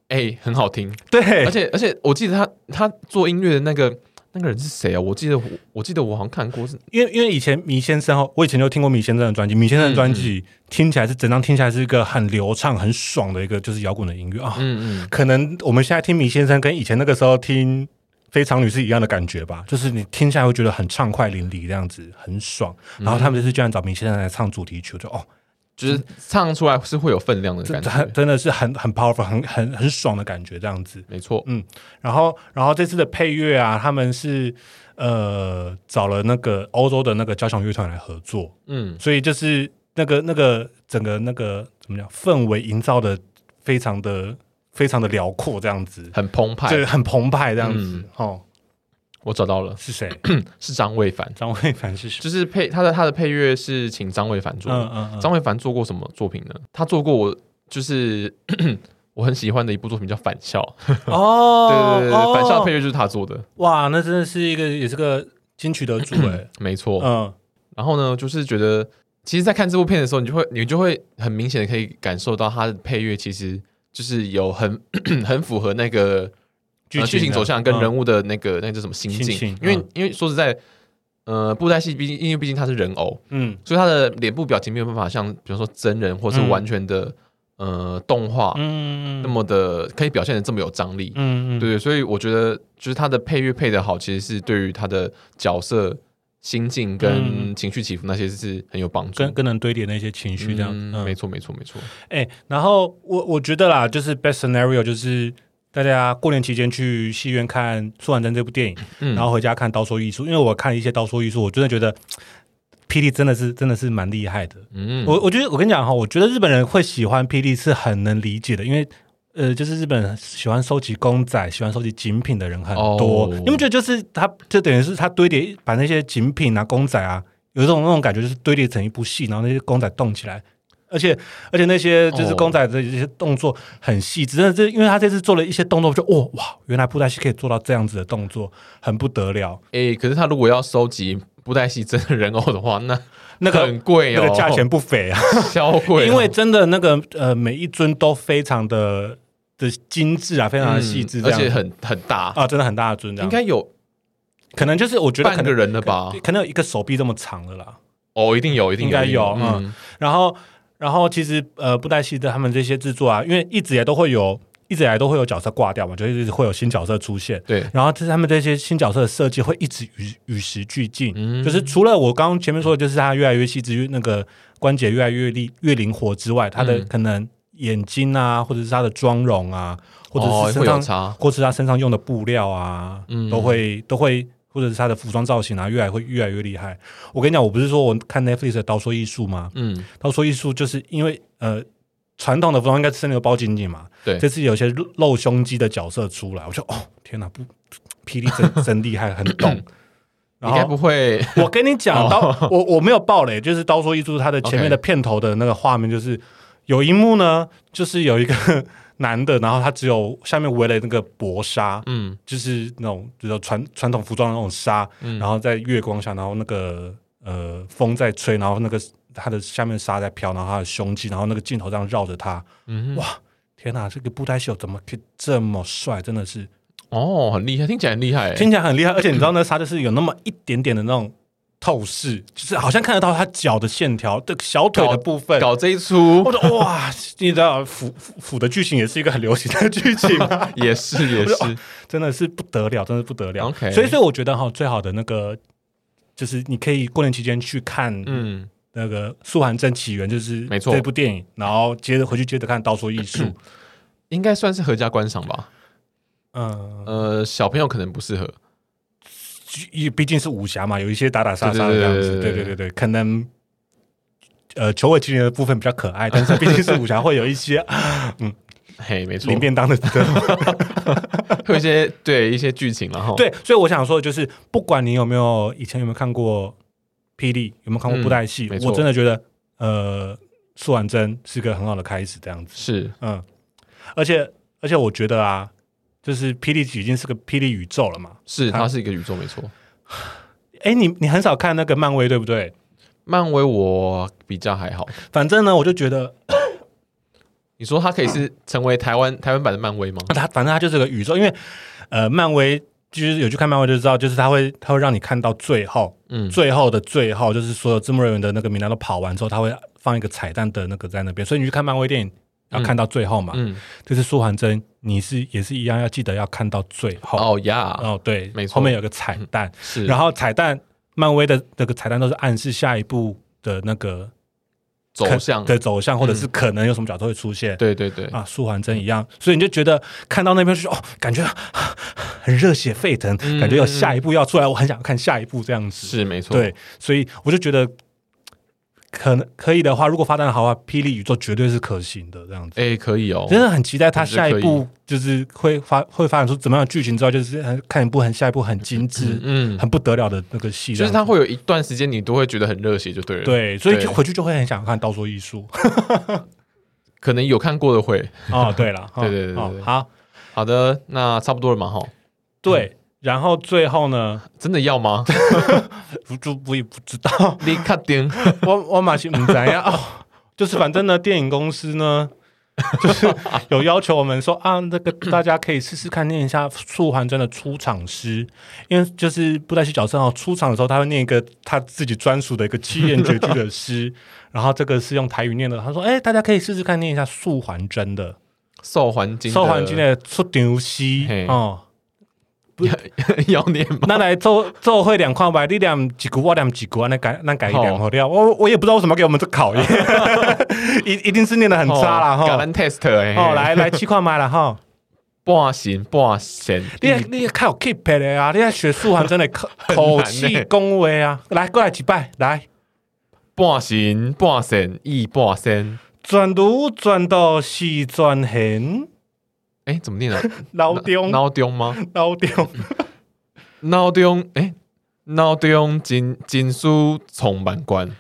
哎，很好听，对，而且而且我记得他他做音乐的那个。那个人是谁啊？我记得我，我记得我好像看过是，因为因为以前米先生，我以前就听过米先生的专辑，米先生的专辑听起来是整张听起来是一个很流畅、很爽的一个就是摇滚的音乐。啊。嗯嗯，可能我们现在听米先生跟以前那个时候听非常女是一样的感觉吧，就是你听下来会觉得很畅快淋漓这样子，很爽。然后他们就是居然找麋先生来唱主题曲，就哦。就是唱出来是会有分量的感觉，真的是很很 powerful，很很很爽的感觉，这样子。没错，嗯。然后，然后这次的配乐啊，他们是呃找了那个欧洲的那个交响乐团来合作，嗯。所以就是那个那个整个那个怎么讲，氛围营造的非常的非常的辽阔，这样子，很澎湃，对，很澎湃，这样子，哦。我找到了，是谁？是张卫凡。张卫凡是谁？就是配他的他的配乐是请张卫凡做。嗯嗯嗯。张卫凡做过什么作品呢？他做过我就是 我很喜欢的一部作品叫《返校》。哦，对对对，《返校》配乐就是他做的。哇，那真的是一个也是个金曲得主哎。没错。嗯。然后呢，就是觉得，其实，在看这部片的时候，你就会你就会很明显的可以感受到他的配乐其实就是有很 很符合那个。剧情走向跟人物的那个那个叫什么心境？因为因为说实在，呃，布袋戏毕竟因为毕竟他是人偶，嗯，所以他的脸部表情没有办法像比如说真人或是完全的呃动画，嗯，那么的可以表现的这么有张力，嗯嗯，对对，所以我觉得就是他的配乐配的好，其实是对于他的角色心境跟情绪起伏那些是很有帮助，更更能堆叠那些情绪这样，没错没错没错。哎，然后我我觉得啦，就是 best scenario 就是。大家过年期间去戏院看《苏完真》这部电影，嗯、然后回家看《刀说艺术》，因为我看一些《刀说艺术》，我真的觉得霹雳真的是真的是蛮厉害的。嗯，我我觉得我跟你讲哈，我觉得日本人会喜欢霹雳是很能理解的，因为呃，就是日本人喜欢收集公仔、喜欢收集精品的人很多。哦、你们觉得就是他，就等于是他堆叠把那些精品啊、公仔啊，有一种那种感觉，就是堆叠成一部戏，然后那些公仔动起来。而且而且那些就是公仔的一些动作很细致，真的这因为他这次做了一些动作，就哦哇，原来布袋戏可以做到这样子的动作，很不得了。诶、欸，可是他如果要收集布袋戏真的人偶的话，那 那个很贵哦，那个价钱不菲啊，超贵、哦。因为真的那个呃，每一尊都非常的的精致啊，非常的细致、嗯，而且很很大啊，真的很大的尊，应该有，可能就是我觉得半个人了吧，可能有一个手臂这么长的啦。哦，一定有，一定有，应该有，嗯，然后。然后其实呃，布袋戏的他们这些制作啊，因为一直以来都会有，一直以来都会有角色挂掉嘛，就一直会有新角色出现。对，然后这他们这些新角色的设计会一直与与时俱进，嗯、就是除了我刚刚前面说的，就是它越来越细致，那个关节越来越灵越灵活之外，它的可能眼睛啊，或者是他的妆容啊，或者是身上，哦、或是他身上用的布料啊，嗯、都会都会。或者是他的服装造型啊，越来会越来越厉害。我跟你讲，我不是说我看 Netflix 的《刀说艺术》吗？嗯，刀说艺术就是因为呃，传统的服装应该是那个包紧紧嘛。对，这次有些露胸肌的角色出来，我说哦，天哪，不，霹雳真真厉害，很懂。应该不会。我跟你讲，刀我我没有爆雷，就是《刀说艺术》它的前面的片头的那个画面，就是有一幕呢，就是有一个。男的，然后他只有下面围了那个薄纱，嗯，就是那种就是传传统服装的那种纱，嗯，然后在月光下，然后那个呃风在吹，然后那个他的下面纱在飘，然后他的胸肌，然后那个镜头这样绕着他，嗯哼，哇，天哪，这个布袋戏怎么可以这么帅？真的是，哦，很厉害，听起来很厉害，听起来很厉害，而且你知道那纱就是有那么一点点的那种。透视就是好像看得到他脚的线条的小腿的部分，搞，搞这一出，我说哇，你知道腐腐的剧情也是一个很流行的剧情，也是也是，哦，真的是不得了，真的不得了。Okay 所以所以我觉得哈，最好的那个就是你可以过年期间去看，嗯，那个《素还真起源》就是没错。这部电影，然后接着回去接着看《刀说艺术》，应该算是合家观赏吧。嗯。呃，小朋友可能不适合，因为毕竟是武侠嘛，有一些打打杀杀的样子。对对对，对可能呃，求尾精灵的部分比较可爱，但是 毕竟是武侠，会有一些 嗯。嘿，没错，领便当的，会有一些对一些剧情，然后对，所以我想说的就是，不管你有没有以前有没有看过霹雳，有没有看过布袋戏，嗯、我真的觉得，呃，素婉真是个很好的开始，这样子。是，嗯，而且而且我觉得啊，就是霹雳已经是个霹雳宇宙了嘛，是，它是一个宇宙，没错。哎，你你很少看那个漫威，对不对？漫威我比较还好，反正呢，我就觉得。你说它可以是成为台湾台湾版的漫威吗？它反正它就是个宇宙，因为呃，漫威就是有去看漫威就知道，就是它会它会让你看到最后，嗯，最后的最后，就是所有字幕人员的那个名单都跑完之后，它会放一个彩蛋的那个在那边，所以你去看漫威电影要看到最后嘛，嗯，就是素还真，你是也是一样要记得要看到最后哦呀，哦对，没错，后面有个彩蛋，是，然后彩蛋漫威的那个彩蛋都是暗示下一步的那个。走向的走向，或者是可能有什么角色会出现？对对对，啊，素还真一样，所以你就觉得看到那边就哦，感觉很热血沸腾，感觉有下一步要出来，我很想看下一步这样子。是没错，对，所以我就觉得。可能可以的话，如果发展的好的话，霹雳宇宙绝对是可行的这样子。哎、欸，可以哦，真的很期待他下一步就是会发会发展出怎么样的剧情之后，就是看一部很下一部很精致、嗯，很不得了的那个戏。就是他会有一段时间你都会觉得很热血，就对了。对，所以就回去就会很想看《刀说艺术》。可能有看过的会哦。对了，对 对对，对，对，好好的，那差不多了嘛，哈。对。然后最后呢？真的要吗？不就我也不知道。你确定？我我马上唔知呀。哦，就是反正呢，电影公司呢，就是有要求我们说啊，那个大家可以试试看念一下素还真的出场诗，因为就是布袋戏角色哦，出场的时候他会念一个他自己专属的一个七言绝句的诗，然后这个是用台语念的。他说：“哎，大家可以试试看念一下素还真的素还真素还真的出场诗哦。”不 要念吗？那来做做会两块吧，你念几句，我念几句，那改那改一两好掉。我我也不知道为什么给我们这考验，一一定是念的很差啦哈。test 哦，来来七块麦了哈。半神半神，你你看有 keep 的啊，你要学素还真的口 口气恭维啊。来过来几拜来。半神半神一半神，转读转到是转现。哎，怎么念啊？脑中。脑中吗？脑中。脑中哎，脑中金金书充满关，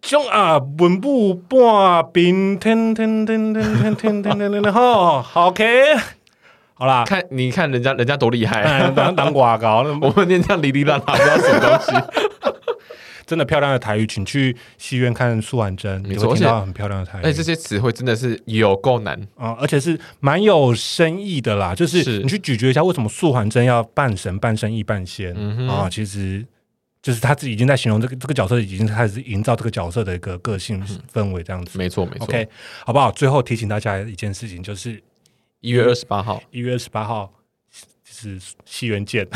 将啊文武半边天天天天天天天天天好，OK，好啦，看你看人家人家多厉害，当当广告，我们念这样哩哩啦啦，不知道什么东西。真的漂亮的台语，请去戏院看素还真，你会听到很漂亮的台语。哎，这些词汇真的是有够难啊、嗯！而且是蛮有深意的啦。就是你去咀嚼一下，为什么素还真要半神半生意半仙啊？其实就是他自己已经在形容这个这个角色，已经开始营造这个角色的一个个性氛围，这样子。没错，没错。OK，好不好？最后提醒大家一件事情，就是一月二十八号，一月二十八号。是戏院见，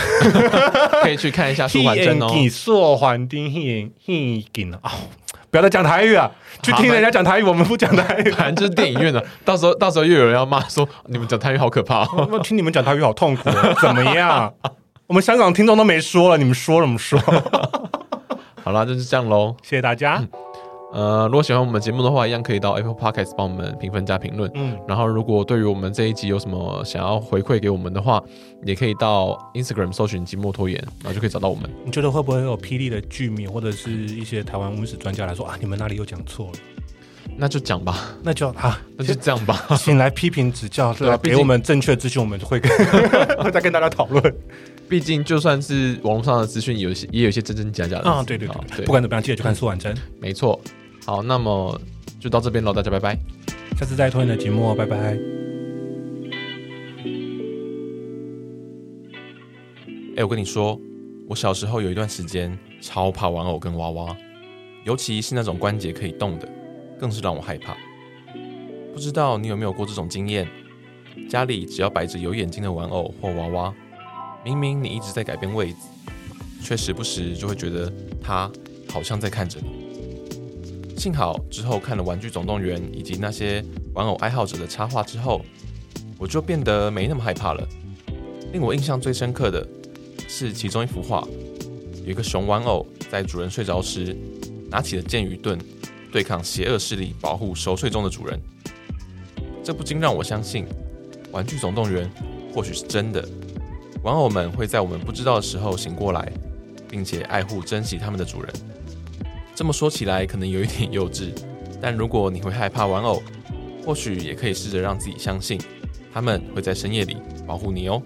可以去看一下舒缓针哦。不要再讲台语啊！去听人家讲台语，我们不讲台语。反正 就是电影院的，到时候到时候又有人要骂说你们讲台语好可怕，哦，听你们讲台语好痛苦，怎么样？我们香港听众都没说了，你们说了，我们说。好了，就是这样喽，谢谢大家。嗯呃，如果喜欢我们节目的话，一样可以到 Apple Podcast 帮我们评分加评论。嗯，然后如果对于我们这一集有什么想要回馈给我们的话，也可以到 Instagram 搜寻寂寞拖延，然后就可以找到我们。你觉得会不会有霹雳的剧迷或者是一些台湾文史专家来说啊，你们哪里又讲错了？那就讲吧，那就啊，那就这样吧，请来批评指教，对吧？给我们正确资讯，我们会跟会 再跟大家讨论。毕竟就算是网络上的资讯，有些也有一些真真假假的啊。对对对，对，不管怎么样，记得去看苏婉珍。没错。好，那么就到这边喽，大家拜拜，下次再拖你的节目哦，拜拜。哎、欸，我跟你说，我小时候有一段时间超怕玩偶跟娃娃，尤其是那种关节可以动的，更是让我害怕。不知道你有没有过这种经验？家里只要摆着有眼睛的玩偶或娃娃，明明你一直在改变位置，却时不时就会觉得它好像在看着你。幸好之后看了《玩具总动员》以及那些玩偶爱好者的插画之后，我就变得没那么害怕了。令我印象最深刻的是其中一幅画，有一个熊玩偶在主人睡着时，拿起了剑与盾，对抗邪恶势力，保护熟睡中的主人。这不禁让我相信，《玩具总动员》或许是真的，玩偶们会在我们不知道的时候醒过来，并且爱护、珍惜他们的主人。这么说起来可能有一点幼稚，但如果你会害怕玩偶，或许也可以试着让自己相信，他们会在深夜里保护你哦。